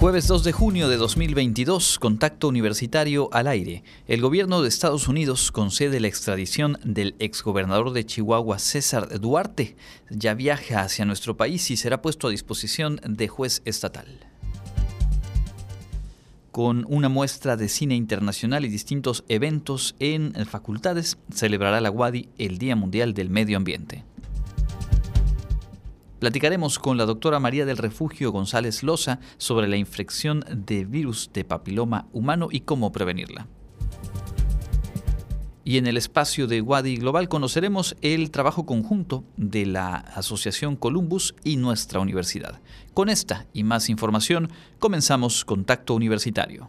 Jueves 2 de junio de 2022, contacto universitario al aire. El gobierno de Estados Unidos concede la extradición del exgobernador de Chihuahua, César Duarte. Ya viaja hacia nuestro país y será puesto a disposición de juez estatal. Con una muestra de cine internacional y distintos eventos en facultades, celebrará la UADI el Día Mundial del Medio Ambiente. Platicaremos con la doctora María del Refugio González Loza sobre la infección de virus de papiloma humano y cómo prevenirla. Y en el espacio de Wadi Global conoceremos el trabajo conjunto de la Asociación Columbus y nuestra universidad. Con esta y más información comenzamos Contacto Universitario.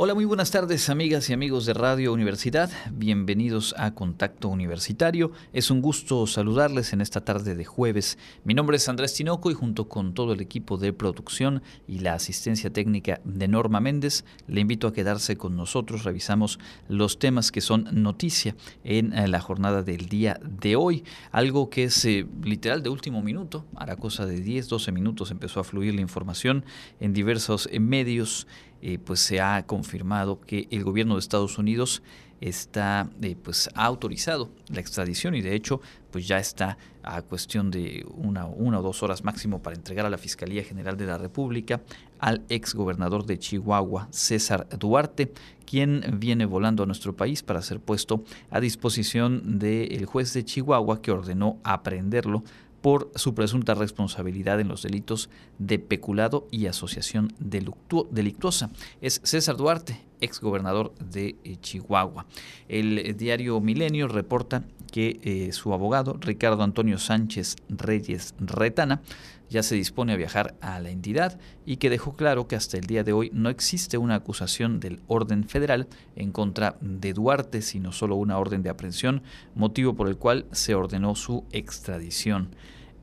Hola, muy buenas tardes amigas y amigos de Radio Universidad. Bienvenidos a Contacto Universitario. Es un gusto saludarles en esta tarde de jueves. Mi nombre es Andrés Tinoco y junto con todo el equipo de producción y la asistencia técnica de Norma Méndez, le invito a quedarse con nosotros. Revisamos los temas que son noticia en eh, la jornada del día de hoy. Algo que es eh, literal de último minuto. Hará cosa de 10, 12 minutos empezó a fluir la información en diversos eh, medios eh, pues se ha confirmado que el gobierno de Estados Unidos está eh, pues ha autorizado la extradición y de hecho pues ya está a cuestión de una, una o dos horas máximo para entregar a la Fiscalía General de la República al ex gobernador de Chihuahua, César Duarte, quien viene volando a nuestro país para ser puesto a disposición del juez de Chihuahua que ordenó aprenderlo por su presunta responsabilidad en los delitos de peculado y asociación delictuosa. Es César Duarte, ex gobernador de eh, Chihuahua. El eh, diario Milenio reporta que eh, su abogado, Ricardo Antonio Sánchez Reyes Retana, ya se dispone a viajar a la entidad y que dejó claro que hasta el día de hoy no existe una acusación del orden federal en contra de Duarte, sino solo una orden de aprehensión, motivo por el cual se ordenó su extradición.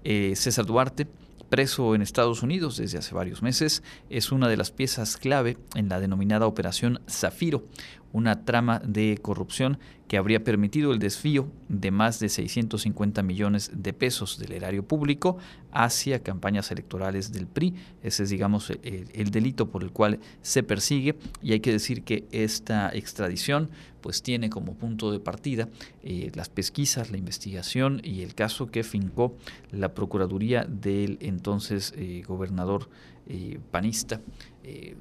César Duarte preso en Estados Unidos desde hace varios meses, es una de las piezas clave en la denominada Operación Zafiro, una trama de corrupción que habría permitido el desvío de más de 650 millones de pesos del erario público hacia campañas electorales del PRI. Ese es, digamos, el, delito por el cual se persigue y hay que decir que esta extradición pues tiene como punto de partida eh, las pesquisas, la investigación y el caso que fincó la Procuraduría del entonces eh, gobernador eh, panista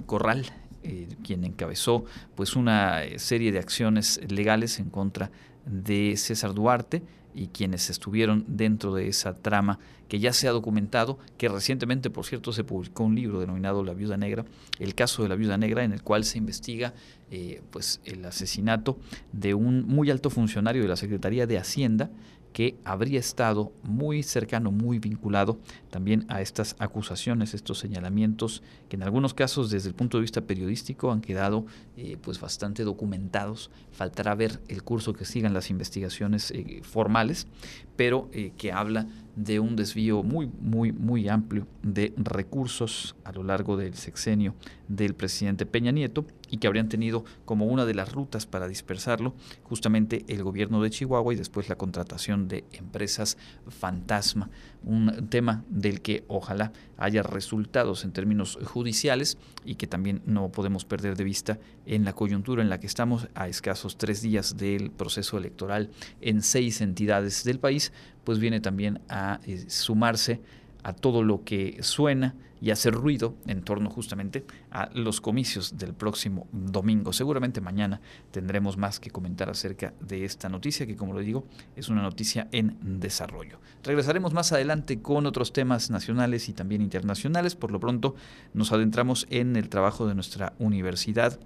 Corral eh, quien encabezó pues una eh, serie de acciones legales en contra de César Duarte y quienes estuvieron dentro de esa trama que ya se ha documentado, que recientemente, por cierto, se publicó un libro denominado La Viuda Negra, el caso de la Viuda Negra, en el cual se investiga eh, pues el asesinato de un muy alto funcionario de la Secretaría de Hacienda, que habría estado muy cercano, muy vinculado también a estas acusaciones, estos señalamientos, que en algunos casos desde el punto de vista periodístico han quedado eh, pues bastante documentados. Faltará ver el curso que sigan las investigaciones eh, formales, pero eh, que habla de un desvío muy, muy, muy amplio de recursos a lo largo del sexenio del presidente Peña Nieto y que habrían tenido como una de las rutas para dispersarlo justamente el gobierno de Chihuahua y después la contratación de empresas fantasma, un tema del que ojalá haya resultados en términos judiciales y que también no podemos perder de vista en la coyuntura en la que estamos a escasos tres días del proceso electoral en seis entidades del país, pues viene también a eh, sumarse a todo lo que suena y hacer ruido en torno justamente a los comicios del próximo domingo. Seguramente mañana tendremos más que comentar acerca de esta noticia, que como lo digo, es una noticia en desarrollo. Regresaremos más adelante con otros temas nacionales y también internacionales. Por lo pronto nos adentramos en el trabajo de nuestra universidad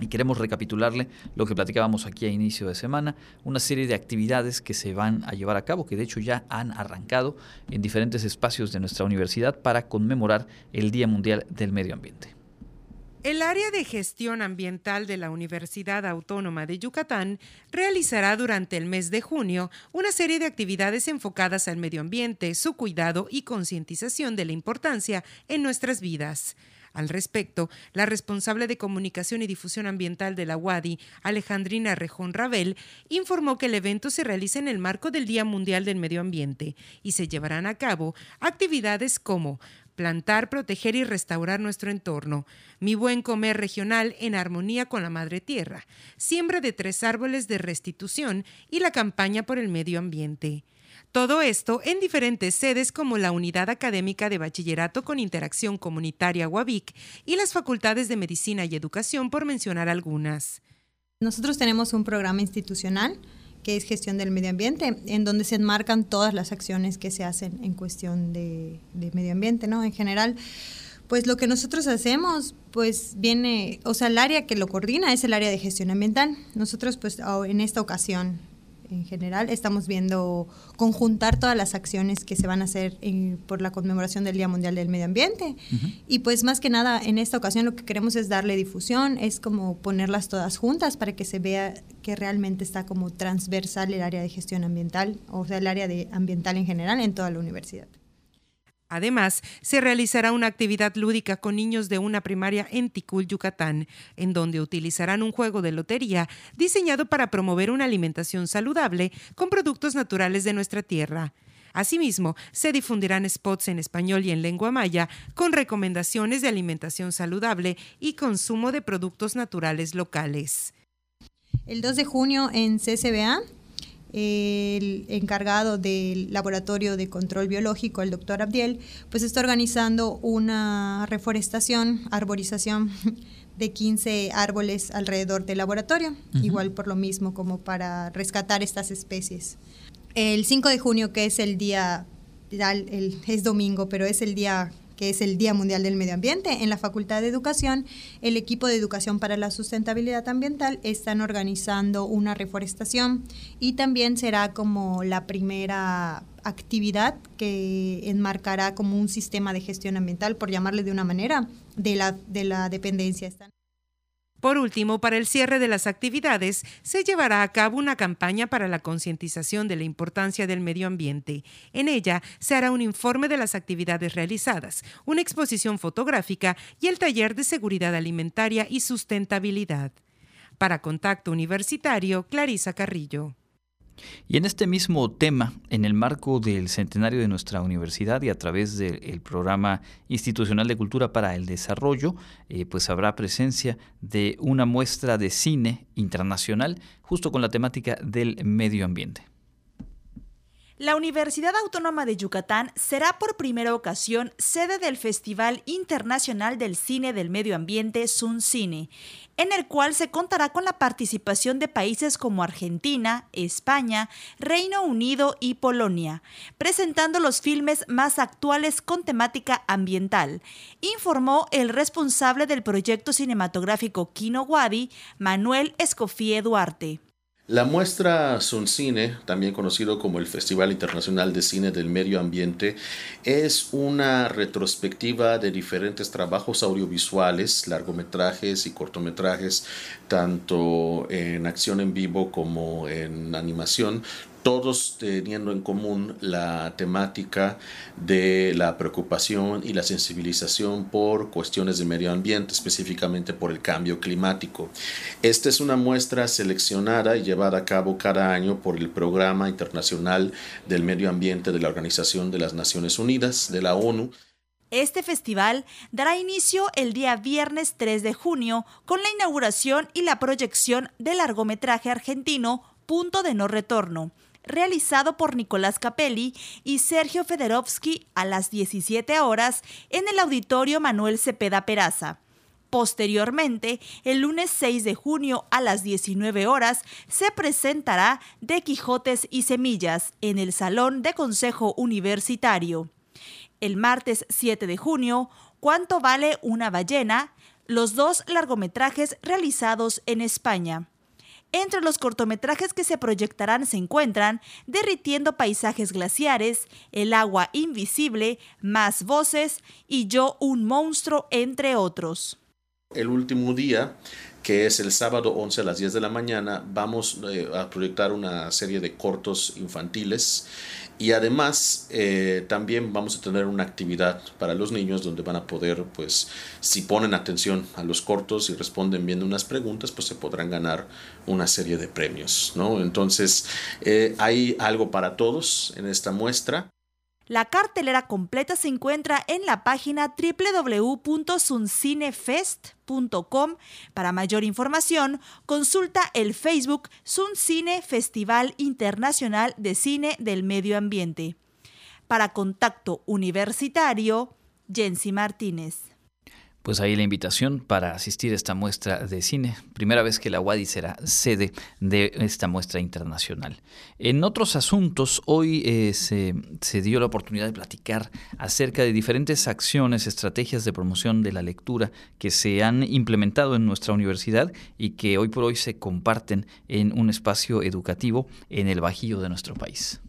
Y queremos recapitularle lo que platicábamos aquí a inicio de semana, una serie de actividades que se van a llevar a cabo, que de hecho ya han arrancado en diferentes espacios de nuestra universidad para conmemorar el Día Mundial del Medio Ambiente. El área de gestión ambiental de la Universidad Autónoma de Yucatán realizará durante el mes de junio una serie de actividades enfocadas al medio ambiente, su cuidado y concientización de la importancia en nuestras vidas. Al respecto, la responsable de comunicación y difusión ambiental de la UADI, Alejandrina Rejón Rabel, informó que el evento se realiza en el marco del Día Mundial del Medio Ambiente y se llevarán a cabo actividades como plantar, proteger y restaurar nuestro entorno, mi buen comer regional en armonía con la madre tierra, siembra de tres árboles de restitución y la campaña por el medio ambiente. Todo esto en diferentes sedes como la Unidad Académica de Bachillerato con Interacción Comunitaria UABIC y las Facultades de Medicina y Educación, por mencionar algunas. Nosotros tenemos un programa institucional que es gestión del medio ambiente, en donde se enmarcan todas las acciones que se hacen en cuestión de, medio ambiente, ¿no? En general, pues lo que nosotros hacemos, pues viene, o sea, el área que lo coordina es el área de gestión ambiental. Nosotros, pues en esta ocasión, en general. Estamos viendo conjuntar todas las acciones que se van a hacer por la conmemoración del Día Mundial del Medio Ambiente. Y pues más que nada, en esta ocasión lo que queremos es darle difusión, es como ponerlas todas juntas para que se vea que realmente está como transversal el área de gestión ambiental, o sea, el área de ambiental en general en toda la universidad. Además, se realizará una actividad lúdica con niños de una primaria en Ticul, Yucatán, en donde utilizarán un juego de lotería diseñado para promover una alimentación saludable con productos naturales de nuestra tierra. Asimismo, se difundirán spots en español y en lengua maya con recomendaciones de alimentación saludable y consumo de productos naturales locales. El 2 de junio en CCBA el encargado del laboratorio de control biológico, el doctor Abdiel, pues está organizando una reforestación, arborización de 15 árboles alrededor del laboratorio, igual por lo mismo como para rescatar estas especies. El 5 de junio, que es el día, es domingo, pero es el día que es el Día Mundial del Medio Ambiente, en la Facultad de Educación, el equipo de Educación para la Sustentabilidad Ambiental están organizando una reforestación y también será como la primera actividad que enmarcará como un sistema de gestión ambiental, por llamarle de una manera, de la, de la dependencia. Por último, para el cierre de las actividades, se llevará a cabo una campaña para la concientización de la importancia del medio ambiente. En ella se hará un informe de las actividades realizadas, una exposición fotográfica y el taller de seguridad alimentaria y sustentabilidad. Para Contacto Universitario, Clarisa Carrillo. Y en este mismo tema, en el marco del centenario de nuestra universidad y a través del programa institucional de cultura para el desarrollo, eh, pues habrá presencia de una muestra de cine internacional justo con la temática del medio ambiente. La Universidad Autónoma de Yucatán será por primera ocasión sede del Festival Internacional del Cine del Medio Ambiente Cine, en el cual se contará con la participación de países como Argentina, España, Reino Unido y Polonia, presentando los filmes más actuales con temática ambiental, informó el responsable del proyecto cinematográfico Kino Wadi, Manuel Escofía Duarte. La muestra Suncine, también conocido como el Festival Internacional de Cine del Medio Ambiente, es una retrospectiva de diferentes trabajos audiovisuales, largometrajes y cortometrajes, tanto en acción en vivo como en animación, todos teniendo en común la temática de la preocupación y la sensibilización por cuestiones de medio ambiente, específicamente por el cambio climático. Esta es una muestra seleccionada y llevada a cabo cada año por el Programa Internacional del Medio Ambiente de la Organización de las Naciones Unidas, de la ONU. Este festival dará inicio el día viernes 3 de junio con la inauguración y la proyección del largometraje argentino Punto de No Retorno, realizado por Nicolás Capelli y Sergio Federovsky a las 17 horas en el Auditorio Manuel Cepeda Peraza. Posteriormente, el lunes 6 de junio a las 19 horas, se presentará De Quijotes y Semillas en el Salón de Consejo Universitario. El martes 7 de junio, ¿Cuánto vale una ballena? los dos largometrajes realizados en España. Entre los cortometrajes que se proyectarán se encuentran Derritiendo paisajes glaciares, El agua invisible, Más voces y Yo un monstruo, entre otros. El último día que es el sábado 11 a las 10 de la mañana, vamos eh, a proyectar una serie de cortos infantiles y además eh, también vamos a tener una actividad para los niños donde van a poder, pues, si ponen atención a los cortos y responden bien unas preguntas, pues se podrán ganar una serie de premios, ¿no? Entonces, eh, hay algo para todos en esta muestra. La cartelera completa se encuentra en la página www.suncinefest.com. Para mayor información, consulta el Facebook Suncine Festival Internacional de Cine del Medio Ambiente. Para contacto universitario, Jensi Martínez. Pues ahí la invitación para asistir a esta muestra de cine, primera vez que la UADI será sede de esta muestra internacional. En otros asuntos, hoy eh, se, se, dio la oportunidad de platicar acerca de diferentes acciones, estrategias de promoción de la lectura que se han implementado en nuestra universidad y que hoy por hoy se comparten en un espacio educativo en el Bajío de nuestro país.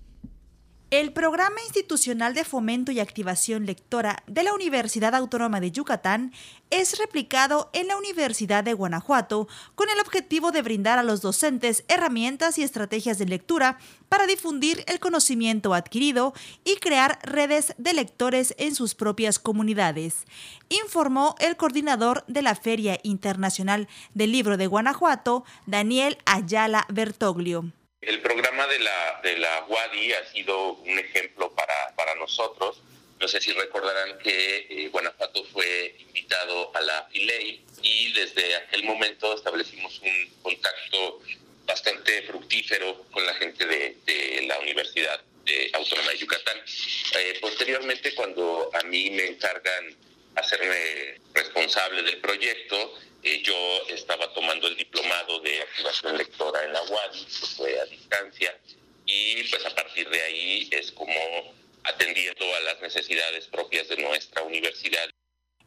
El Programa Institucional de Fomento y Activación Lectora de la Universidad Autónoma de Yucatán es replicado en la Universidad de Guanajuato con el objetivo de brindar a los docentes herramientas y estrategias de lectura para difundir el conocimiento adquirido y crear redes de lectores en sus propias comunidades, informó el coordinador de la Feria Internacional del Libro de Guanajuato, Daniel Ayala Bertoglio. El programa de la, de la WADI ha sido un ejemplo para, para nosotros. No sé si recordarán que eh, Guanajuato fue invitado a la FILEI y desde aquel momento establecimos un contacto bastante fructífero con la gente de, de la Universidad de Autónoma de Yucatán. Eh, posteriormente, cuando a mí me encargan hacerme responsable del proyecto, eh, yo estaba tomando el diplomado de activación lectora en la UADI, fue a distancia, y pues a partir de ahí es como atendiendo a las necesidades propias de nuestra universidad.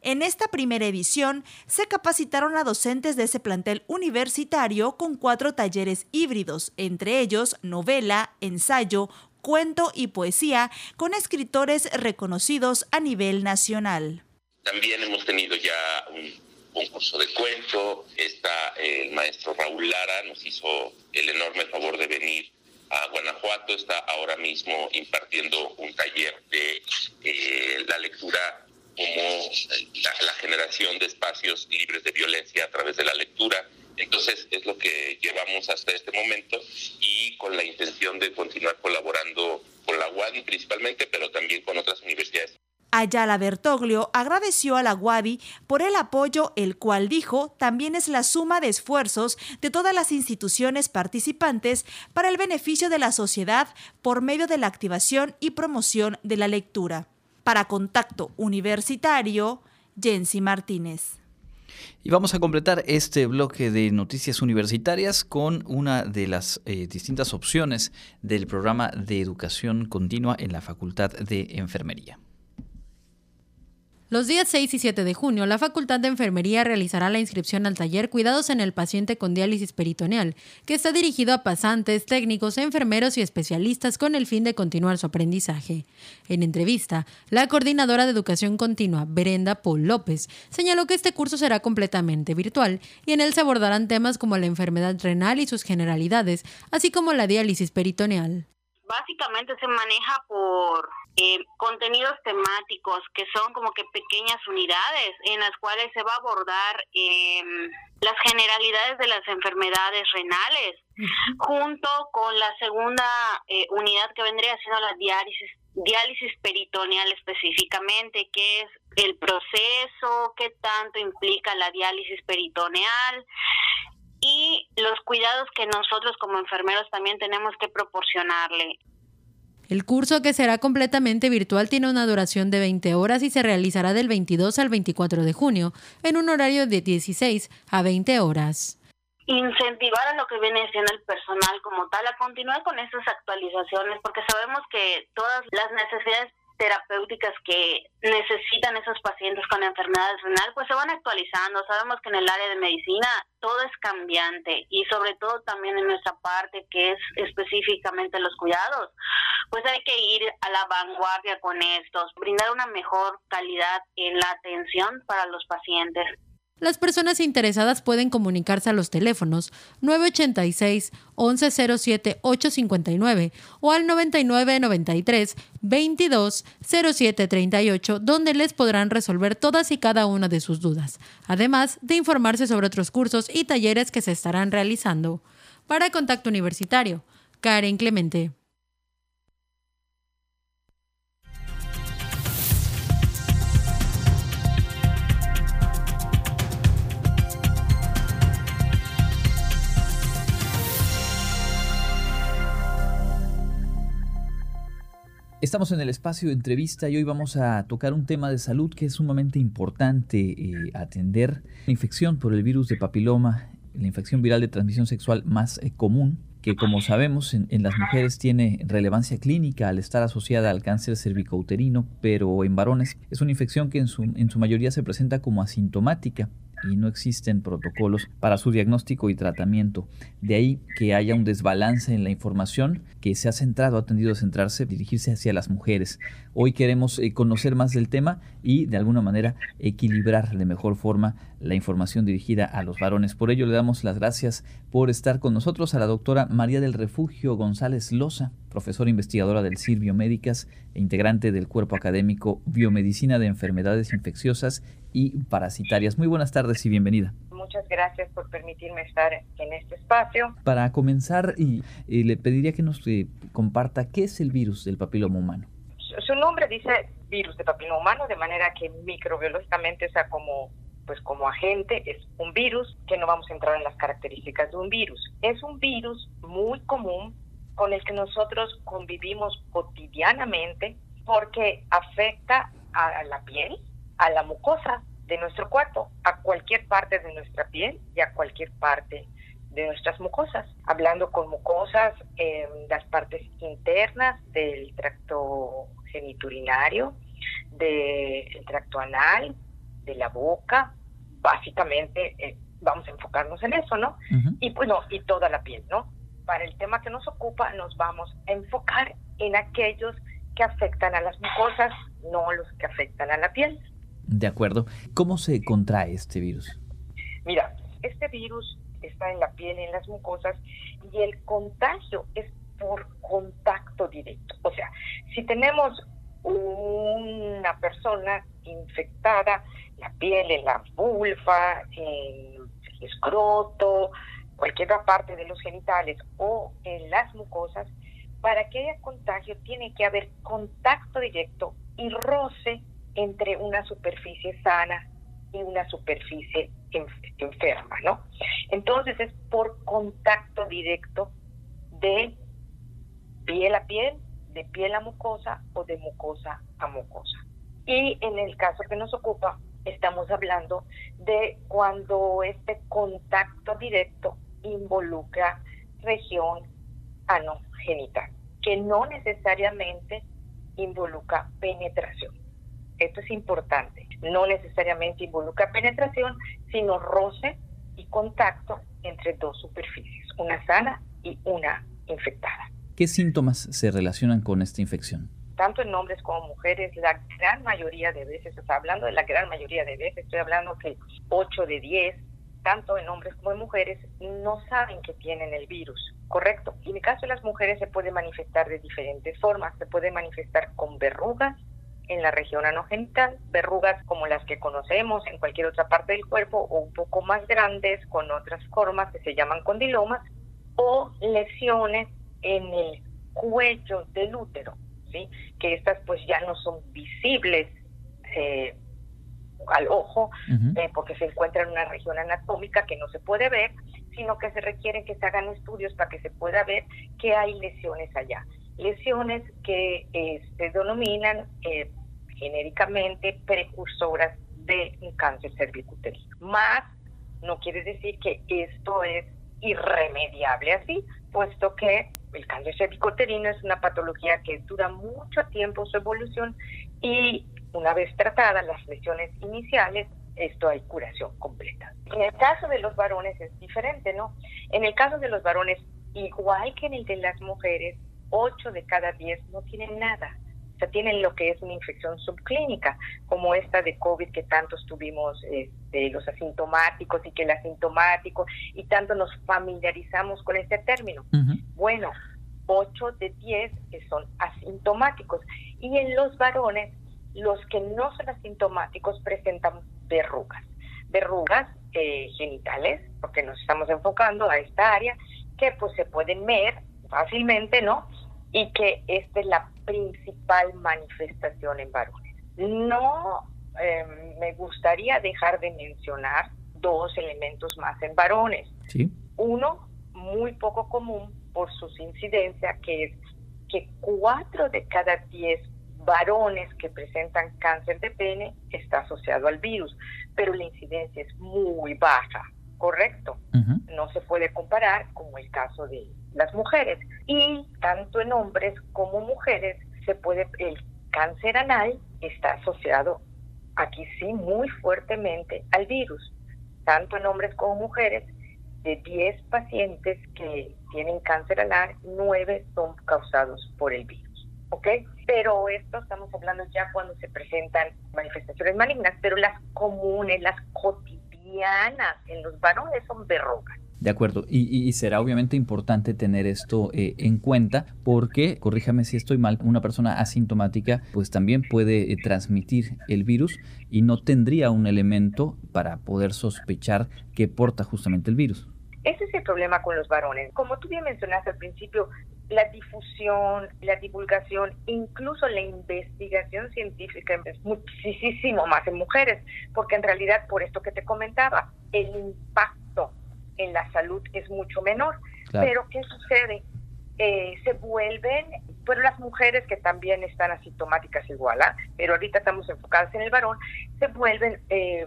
En esta primera edición se capacitaron a docentes de ese plantel universitario con cuatro talleres híbridos, entre ellos novela, ensayo, cuento y poesía, con escritores reconocidos a nivel nacional. También hemos tenido ya un concurso de cuento. Está el maestro Raúl Lara, nos hizo el enorme favor de venir a Guanajuato. Está ahora mismo impartiendo un taller de eh, la lectura como la, generación de espacios libres de violencia a través de la lectura. Entonces es lo que llevamos hasta este momento y con la intención de continuar colaborando con la UADI principalmente, pero también con otras universidades. Ayala Bertoglio agradeció a la UADI por el apoyo, el cual dijo también es la suma de esfuerzos de todas las instituciones participantes para el beneficio de la sociedad por medio de la activación y promoción de la lectura. Para Contacto Universitario, Jensi Martínez. Y vamos a completar este bloque de noticias universitarias con una de las eh, distintas opciones del programa de educación continua en la Facultad de Enfermería. Los días 6 y 7 de junio, la Facultad de Enfermería realizará la inscripción al taller Cuidados en el paciente con diálisis peritoneal, que está dirigido a pasantes, técnicos, enfermeros y especialistas con el fin de continuar su aprendizaje. En entrevista, la coordinadora de Educación Continua, Berenda Paul López, señaló que este curso será completamente virtual y en él se abordarán temas como la enfermedad renal y sus generalidades, así como la diálisis peritoneal. Básicamente se maneja por eh, contenidos temáticos que son como que pequeñas unidades en las cuales se va a abordar em, las generalidades de las enfermedades renales junto con la segunda eh, unidad que vendría siendo la diálisis diálisis peritoneal específicamente, qué es el proceso, qué tanto implica la diálisis peritoneal y los cuidados que nosotros como enfermeros también tenemos que proporcionarle. El curso, que será completamente virtual, tiene una duración de 20 horas y se realizará del 22 al 24 de junio, en un horario de 16 a 20 horas. Incentivar a lo que viene siendo el personal como tal a continuar con esas actualizaciones, porque sabemos que todas las necesidades terapéuticas que necesitan esos pacientes con enfermedades renal, pues se van actualizando. Sabemos que en el área de medicina todo es cambiante y sobre todo también en nuestra parte que es específicamente los cuidados, pues hay que ir a la vanguardia con estos, brindar una mejor calidad en la atención para los pacientes. Las personas interesadas pueden comunicarse a los teléfonos 986-1107-859 o al 9993-220738, donde les podrán resolver todas y cada una de sus dudas, además de informarse sobre otros cursos y talleres que se estarán realizando. Para Contacto Universitario, Karen Clemente. Estamos en el espacio de entrevista y hoy vamos a tocar un tema de salud que es sumamente importante eh, atender. La infección por el virus de papiloma, la infección viral de transmisión sexual más eh, común, que como sabemos en, las mujeres tiene relevancia clínica al estar asociada al cáncer cervicouterino, pero en varones es una infección que en su, en su mayoría se presenta como asintomática y no existen protocolos para su diagnóstico y tratamiento. De ahí que haya un desbalance en la información que se ha centrado, ha tendido a centrarse, dirigirse hacia las mujeres. Hoy queremos eh, conocer más del tema y de alguna manera equilibrar de mejor forma la información dirigida a los varones. Por ello le damos las gracias por estar con nosotros a la doctora María del Refugio González Loza, profesora investigadora del CIR Biomédicas e integrante del cuerpo académico Biomedicina de Enfermedades Infecciosas y Parasitarias. Muy buenas tardes y bienvenida. Muchas gracias por permitirme estar en este espacio. Para comenzar, y, le pediría que nos eh, comparta qué es el virus del papiloma humano. Su, nombre dice virus de papiloma humano, de manera que microbiológicamente, o sea, como pues como agente es un virus que no vamos a entrar en las características de un virus. Es un virus muy común con el que nosotros convivimos cotidianamente porque afecta a la piel, a la mucosa de nuestro cuerpo, a cualquier parte de nuestra piel y a cualquier parte de nuestras mucosas. Hablando con mucosas, en las partes internas del tracto geniturinario, del tracto anal, de la boca, básicamente eh, vamos a enfocarnos en eso, ¿no? Y pues y toda la piel, ¿no? Para el tema que nos ocupa, nos vamos a enfocar en aquellos que afectan a las mucosas, no los que afectan a la piel. De acuerdo. ¿Cómo se contrae este virus? Mira, este virus está en la piel, en las mucosas, y el contagio es por contacto directo. O sea, si tenemos una persona infectada, la piel, en la vulva, en el escroto, cualquier parte de los genitales o en las mucosas, para que haya contagio tiene que haber contacto directo y roce entre una superficie sana y una superficie enferma, ¿no? Entonces es por contacto directo de piel a piel, de piel a mucosa o de mucosa a mucosa. Y en el caso que nos ocupa, estamos hablando de cuando este contacto directo involucra región anogenital, que no necesariamente involucra penetración. Esto es importante. No necesariamente involucra penetración, sino roce y contacto entre dos superficies, una sana y una infectada. ¿Qué síntomas se relacionan con esta infección? Tanto en hombres como mujeres, la gran mayoría de veces, o sea, hablando de la gran mayoría de veces, estoy hablando que 8 de 10, tanto en hombres como en mujeres, no saben que tienen el virus, ¿correcto? Y en el caso de las mujeres se puede manifestar de diferentes formas, se puede manifestar con verrugas, en la región anogenital, verrugas como las que conocemos en cualquier otra parte del cuerpo o un poco más grandes con otras formas que se llaman condilomas o lesiones en el cuello del útero, ¿sí? que estas pues ya no son visibles eh, al ojo eh, porque se encuentran en una región anatómica que no se puede ver, sino que se requiere que se hagan estudios para que se pueda ver que hay lesiones allá lesiones que eh, se denominan eh, genéricamente precursoras de un cáncer cervicuterino. Más no quiere decir que esto es irremediable así, puesto que el cáncer cervicoterino es una patología que dura mucho tiempo su evolución y una vez tratadas las lesiones iniciales, esto hay curación completa. En el caso de los varones es diferente, ¿no? En el caso de los varones, igual que en el de las mujeres, 8 de cada 10 no tienen nada. Sea, tienen lo que es una infección subclínica, como esta de COVID que tantos tuvimos, este, los asintomáticos y que el asintomático, y tanto nos familiarizamos con este término. Bueno, 8 de 10 que son asintomáticos. Y en los varones, los que no son asintomáticos presentan verrugas. Verrugas eh, genitales, porque nos estamos enfocando a esta área, que pues se pueden ver fácilmente, ¿no? Y que esta es la principal manifestación en varones. No em, me gustaría dejar de mencionar dos elementos más en varones. ¿Sí? Uno, muy poco común por sus incidencias, que es que cuatro de cada diez varones que presentan cáncer de pene está asociado al virus, pero la incidencia es muy baja, ¿correcto? No se puede comparar como el caso de las mujeres. Y tanto en hombres como mujeres se puede, el cáncer anal está asociado aquí sí muy fuertemente al virus, tanto en hombres como mujeres. De 10 pacientes que tienen cáncer anal, 9 son causados por el virus. ¿Ok? Pero esto estamos hablando ya cuando se presentan manifestaciones malignas, pero las comunes, las cotidianas en los varones son verrugas. De acuerdo, y, será obviamente importante tener esto eh, en cuenta porque, corríjame si estoy mal, una persona asintomática pues también puede eh, transmitir el virus y no tendría un elemento para poder sospechar que porta justamente el virus. Ese es el problema con los varones. Como tú bien mencionaste al principio, la difusión, la divulgación, incluso la investigación científica es muchísimo más en mujeres, porque en realidad, por esto que te comentaba, el impacto en la salud es mucho menor. Pero ¿qué sucede? Eh, se vuelven, pero las mujeres que también están asintomáticas igual, ¿ah? pero ahorita estamos enfocadas en el varón, se vuelven, eh,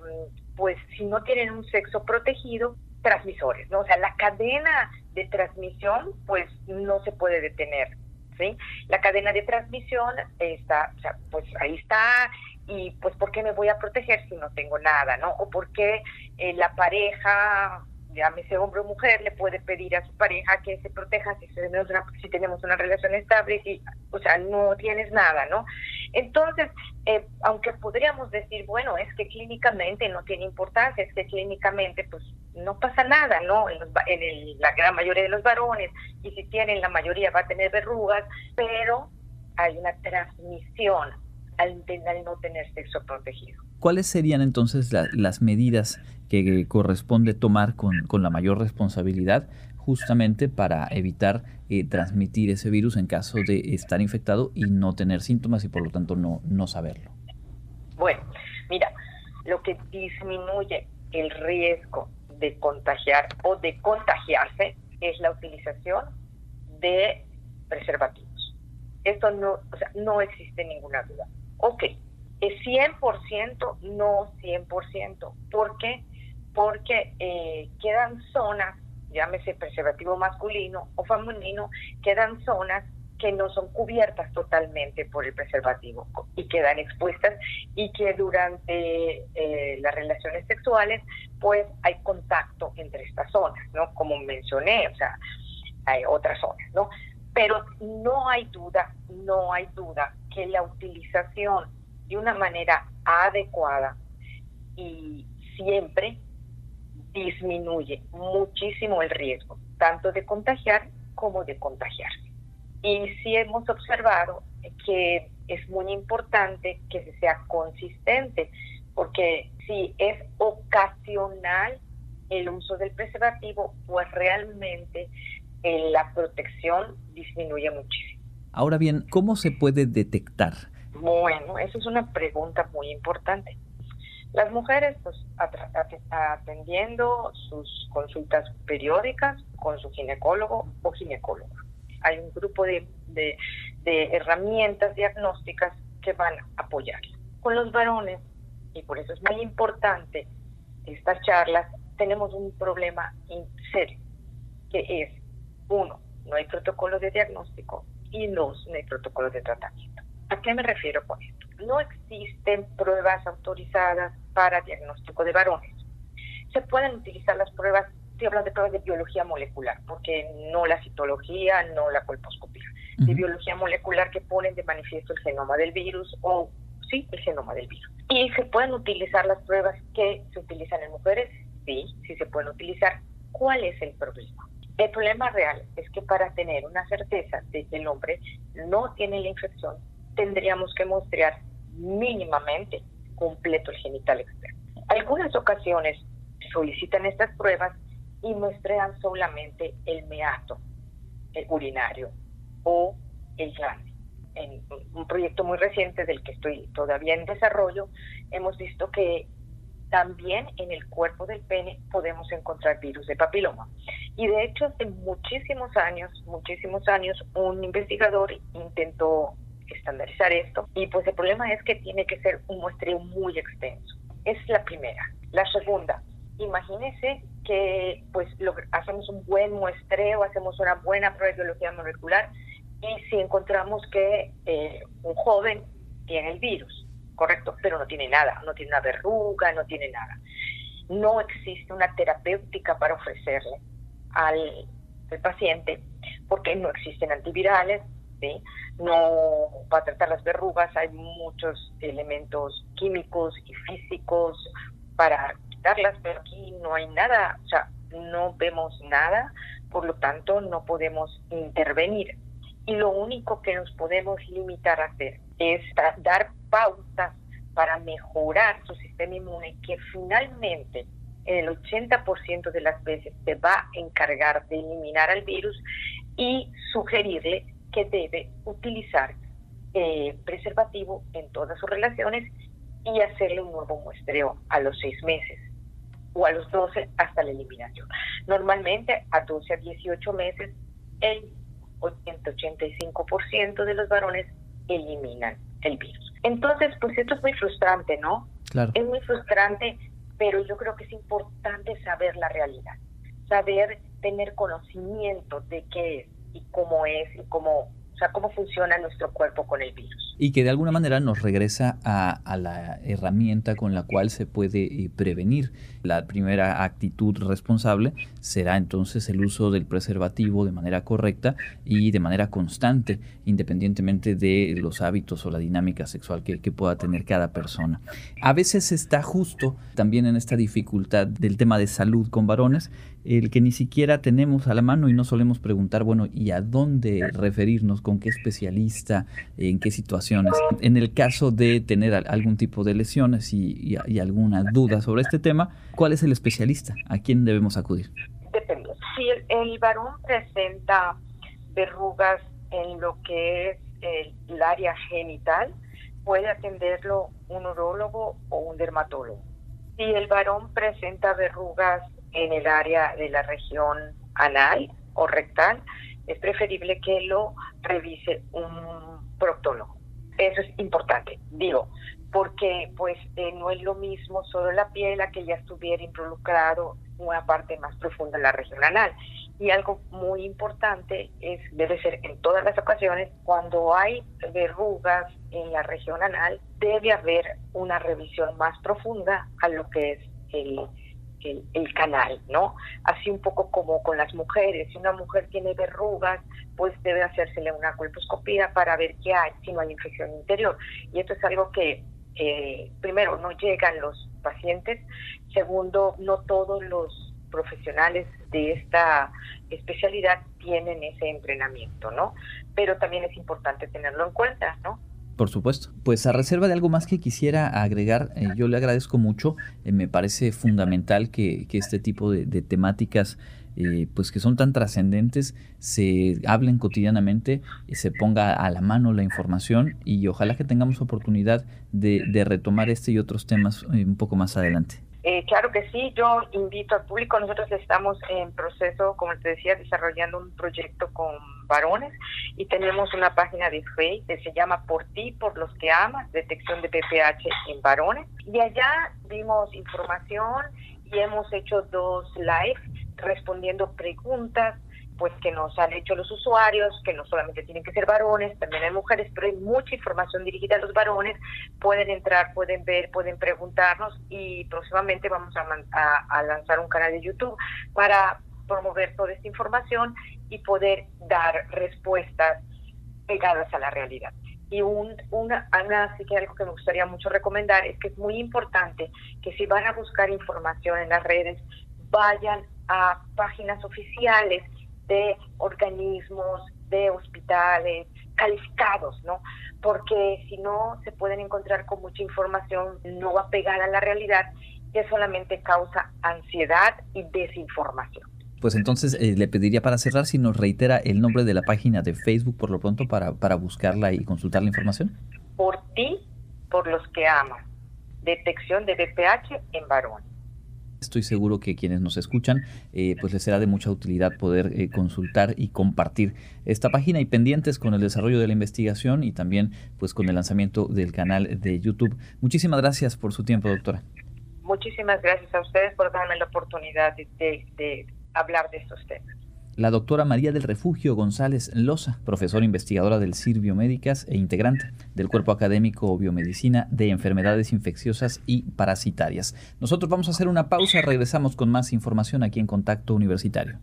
pues si no tienen un sexo protegido, transmisores, ¿no? O sea, la cadena de transmisión, pues no se puede detener, ¿sí? La cadena de transmisión está, o sea, pues ahí está, y pues ¿por qué me voy a proteger si no tengo nada, ¿no? O por qué eh, la pareja llámese hombre o mujer, le puede pedir a su pareja que se proteja si tenemos una, si tenemos una relación estable, si, o sea, no tienes nada, ¿no? Entonces, eh, aunque podríamos decir, bueno, es que clínicamente no tiene importancia, es que clínicamente, pues, no pasa nada, ¿no? En, en la gran mayoría de los varones, y si tienen, la mayoría va a tener verrugas, pero hay una transmisión al, al no tener sexo protegido. ¿Cuáles serían entonces las medidas que corresponde tomar con, con, la mayor responsabilidad justamente para evitar eh, transmitir ese virus en caso de estar infectado y no tener síntomas y por lo tanto no, no saberlo? Bueno, mira, lo que disminuye el riesgo de contagiar o de contagiarse es la utilización de preservativos. Esto no, o sea, no existe ninguna duda. Ok, es 100%, no 100%. ¿Por qué? Porque eh, quedan zonas, llámese preservativo masculino o femenino, quedan zonas que no son cubiertas totalmente por el preservativo y quedan expuestas y que durante eh, las relaciones sexuales pues hay contacto entre estas zonas, ¿no? Como mencioné, o sea, hay otras zonas, ¿no? Pero no hay duda, no hay duda que la utilización de una manera adecuada y siempre disminuye muchísimo el riesgo, tanto de contagiar como de contagiarse. Y sí hemos observado que es muy importante que se sea consistente, porque si es ocasional el uso del preservativo, pues realmente eh, la protección disminuye muchísimo. Ahora bien, ¿cómo se puede detectar bueno, esa es una pregunta muy importante. Las mujeres, pues, atendiendo sus consultas periódicas con su ginecólogo o ginecóloga. Hay un grupo de, de, herramientas diagnósticas que van a apoyar. Con los varones, y por eso es muy importante estas charlas, tenemos un problema serio, que es, uno, no hay protocolo de diagnóstico y dos, no hay protocolo de tratamiento. ¿A qué me refiero con esto? No existen pruebas autorizadas para diagnóstico de varones. Se pueden utilizar las pruebas, estoy hablando de pruebas de biología molecular, porque no la citología, no la colposcopía, de biología molecular que ponen de manifiesto el genoma del virus o sí, el genoma del virus. ¿Y se pueden utilizar las pruebas que se utilizan en mujeres? Sí, sí se pueden utilizar. ¿Cuál es el problema? El problema real es que para tener una certeza de que el hombre no tiene la infección, tendríamos que mostrar mínimamente completo el genital externo. Algunas ocasiones solicitan estas pruebas y muestran solamente el meato, el urinario o el glande en un proyecto muy reciente del que estoy todavía en desarrollo, hemos visto que también en el cuerpo del pene podemos encontrar virus de papiloma. Y de hecho, hace muchísimos años, muchísimos años, un investigador intentó estandarizar esto y pues el problema es que tiene que ser un muestreo muy extenso. Es la primera. La segunda, imagínese que pues lo, hacemos un buen muestreo, hacemos una buena prueba de biología molecular y si encontramos que eh, un joven tiene el virus, correcto, pero no tiene nada, no tiene una verruga, no tiene nada. No existe una terapéutica para ofrecerle al, paciente porque no existen antivirales, ¿sí? no para tratar las verrugas hay muchos elementos químicos y físicos para quitarlas, pero aquí no hay nada, o sea, no vemos nada, por lo tanto no podemos intervenir y lo único que nos podemos limitar a hacer es dar pautas para mejorar su sistema inmune que finalmente en el 80% de las veces se va a encargar de eliminar al virus y sugerirle que debe utilizar eh, preservativo en todas sus relaciones y hacerle un nuevo muestreo a los seis meses o a los 12 hasta la eliminación. Normalmente a 12 a 18 meses el 80-85% de los varones eliminan el virus. Entonces, pues esto es muy frustrante, ¿no? Claro. Es muy frustrante, pero yo creo que es importante saber la realidad, saber tener conocimiento de qué es y cómo es y cómo o sea, cómo funciona nuestro cuerpo con el virus. Y que de alguna manera nos regresa a, la herramienta con la cual se puede eh, prevenir. La primera actitud responsable será entonces el uso del preservativo de manera correcta y de manera constante, independientemente de los hábitos o la dinámica sexual que, pueda tener cada persona. A veces está justo también en esta dificultad del tema de salud con varones, el que ni siquiera tenemos a la mano y no solemos preguntar, bueno, ¿y a dónde referirnos? ¿Con qué especialista? ¿En qué situaciones? En el caso de tener algún tipo de lesiones y, alguna duda sobre este tema, ¿cuál es el especialista? ¿A quién debemos acudir? Depende. Si el, varón presenta verrugas en lo que es el área genital, puede atenderlo un urólogo o un dermatólogo. Si el varón presenta verrugas en el área de la región anal o rectal, es preferible que lo revise un proctólogo. Eso es importante, digo, porque pues eh, no es lo mismo solo la piel a que ya estuviera involucrado una parte más profunda en la región anal. Y algo muy importante es, debe ser en todas las ocasiones, cuando hay verrugas en la región anal, debe haber una revisión más profunda a lo que es el el, canal, ¿no? Así un poco como con las mujeres. Si una mujer tiene verrugas, pues debe hacérsele una colposcopía para ver qué hay, si no hay infección interior. Y esto es algo que, primero, no llegan los pacientes. Segundo, no todos los profesionales de esta especialidad tienen ese entrenamiento, ¿no? Pero también es importante tenerlo en cuenta, ¿no? Por supuesto. Pues a reserva de algo más que quisiera agregar, eh, yo le agradezco mucho. Eh, me parece fundamental que, este tipo de, temáticas, eh, pues que son tan trascendentes, se hablen cotidianamente, se ponga a la mano la información y ojalá que tengamos oportunidad de, de retomar este y otros temas un poco más adelante. Eh, claro que sí, yo invito al público, nosotros estamos en proceso, como te decía, desarrollando un proyecto con varones y tenemos una página de Facebook que se llama Por ti, por los que amas, detección de PPH en varones. Y allá dimos información y hemos hecho dos lives respondiendo preguntas pues que nos han hecho los usuarios, que no solamente tienen que ser varones, también hay mujeres, pero hay mucha información dirigida a los varones, pueden entrar, pueden ver, pueden preguntarnos y próximamente vamos a, lanzar un canal de YouTube para promover toda esta información y poder dar respuestas pegadas a la realidad. Y un, una, así que algo que me gustaría mucho recomendar es que es muy importante que si van a buscar información en las redes, vayan a páginas oficiales de organismos, de hospitales calificados, ¿no? Porque si no se pueden encontrar con mucha información no va a pegar a la realidad que solamente causa ansiedad y desinformación. Pues entonces eh, le pediría para cerrar si nos reitera el nombre de la página de Facebook por lo pronto para, para buscarla y consultar la información. Por ti, por los que aman. Detección de BPH en varón. Estoy seguro que quienes nos escuchan, eh, pues les será de mucha utilidad poder eh, consultar y compartir esta página y pendientes con el desarrollo de la investigación y también pues con el lanzamiento del canal de YouTube. Muchísimas gracias por su tiempo, doctora. Muchísimas gracias a ustedes por darme la oportunidad de hablar de estos temas la doctora María del Refugio González Loza, profesora investigadora del CIR Biomédicas e integrante del Cuerpo Académico Biomedicina de Enfermedades Infecciosas y Parasitarias. Nosotros vamos a hacer una pausa, regresamos con más información aquí en Contacto Universitario.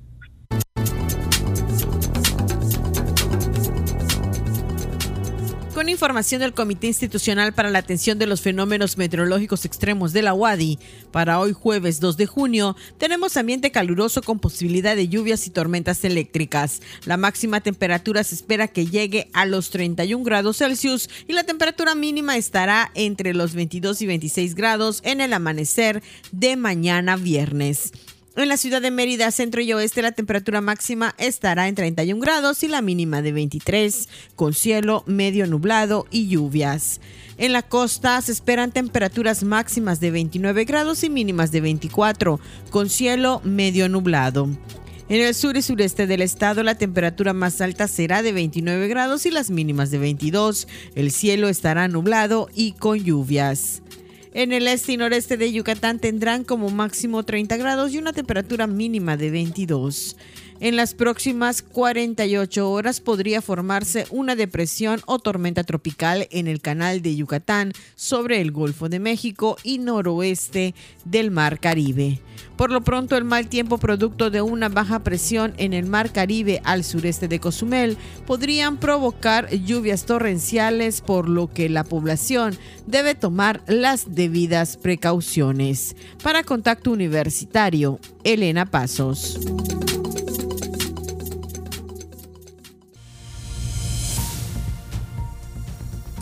Información del Comité Institucional para la Atención de los Fenómenos Meteorológicos Extremos de la UADI, para hoy jueves 2 de junio, tenemos ambiente caluroso con posibilidad de lluvias y tormentas eléctricas. La máxima temperatura se espera que llegue a los 31 grados Celsius y la temperatura mínima estará entre los 22 y 26 grados en el amanecer de mañana viernes. En la ciudad de Mérida, centro y oeste, la temperatura máxima estará en 31 grados y la mínima de 23, con cielo medio nublado y lluvias. En la costa se esperan temperaturas máximas de 29 grados y mínimas de 24, con cielo medio nublado. En el sur y sureste del estado la temperatura más alta será de 29 grados y las mínimas de 22. El cielo estará nublado y con lluvias. En el este y noreste de Yucatán tendrán como máximo 30 grados y una temperatura mínima de 22. En las próximas 48 horas podría formarse una depresión o tormenta tropical en el canal de Yucatán sobre el Golfo de México y noroeste del Mar Caribe. Por lo pronto, el mal tiempo producto de una baja presión en el Mar Caribe al sureste de Cozumel podrían provocar lluvias torrenciales, por lo que la población debe tomar las debidas precauciones. Para Contacto Universitario, Elena Pasos.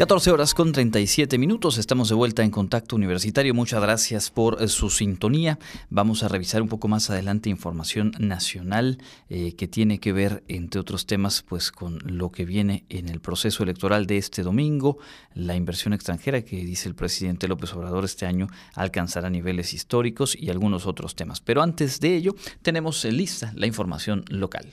14 horas con 37 minutos, estamos de vuelta en Contacto Universitario. Muchas gracias por eh, su sintonía. Vamos a revisar un poco más adelante información nacional eh, que tiene que ver, entre otros temas, pues con lo que viene en el proceso electoral de este domingo, la inversión extranjera que dice el presidente López Obrador este año alcanzará niveles históricos y algunos otros temas. Pero antes de ello, tenemos lista la información local.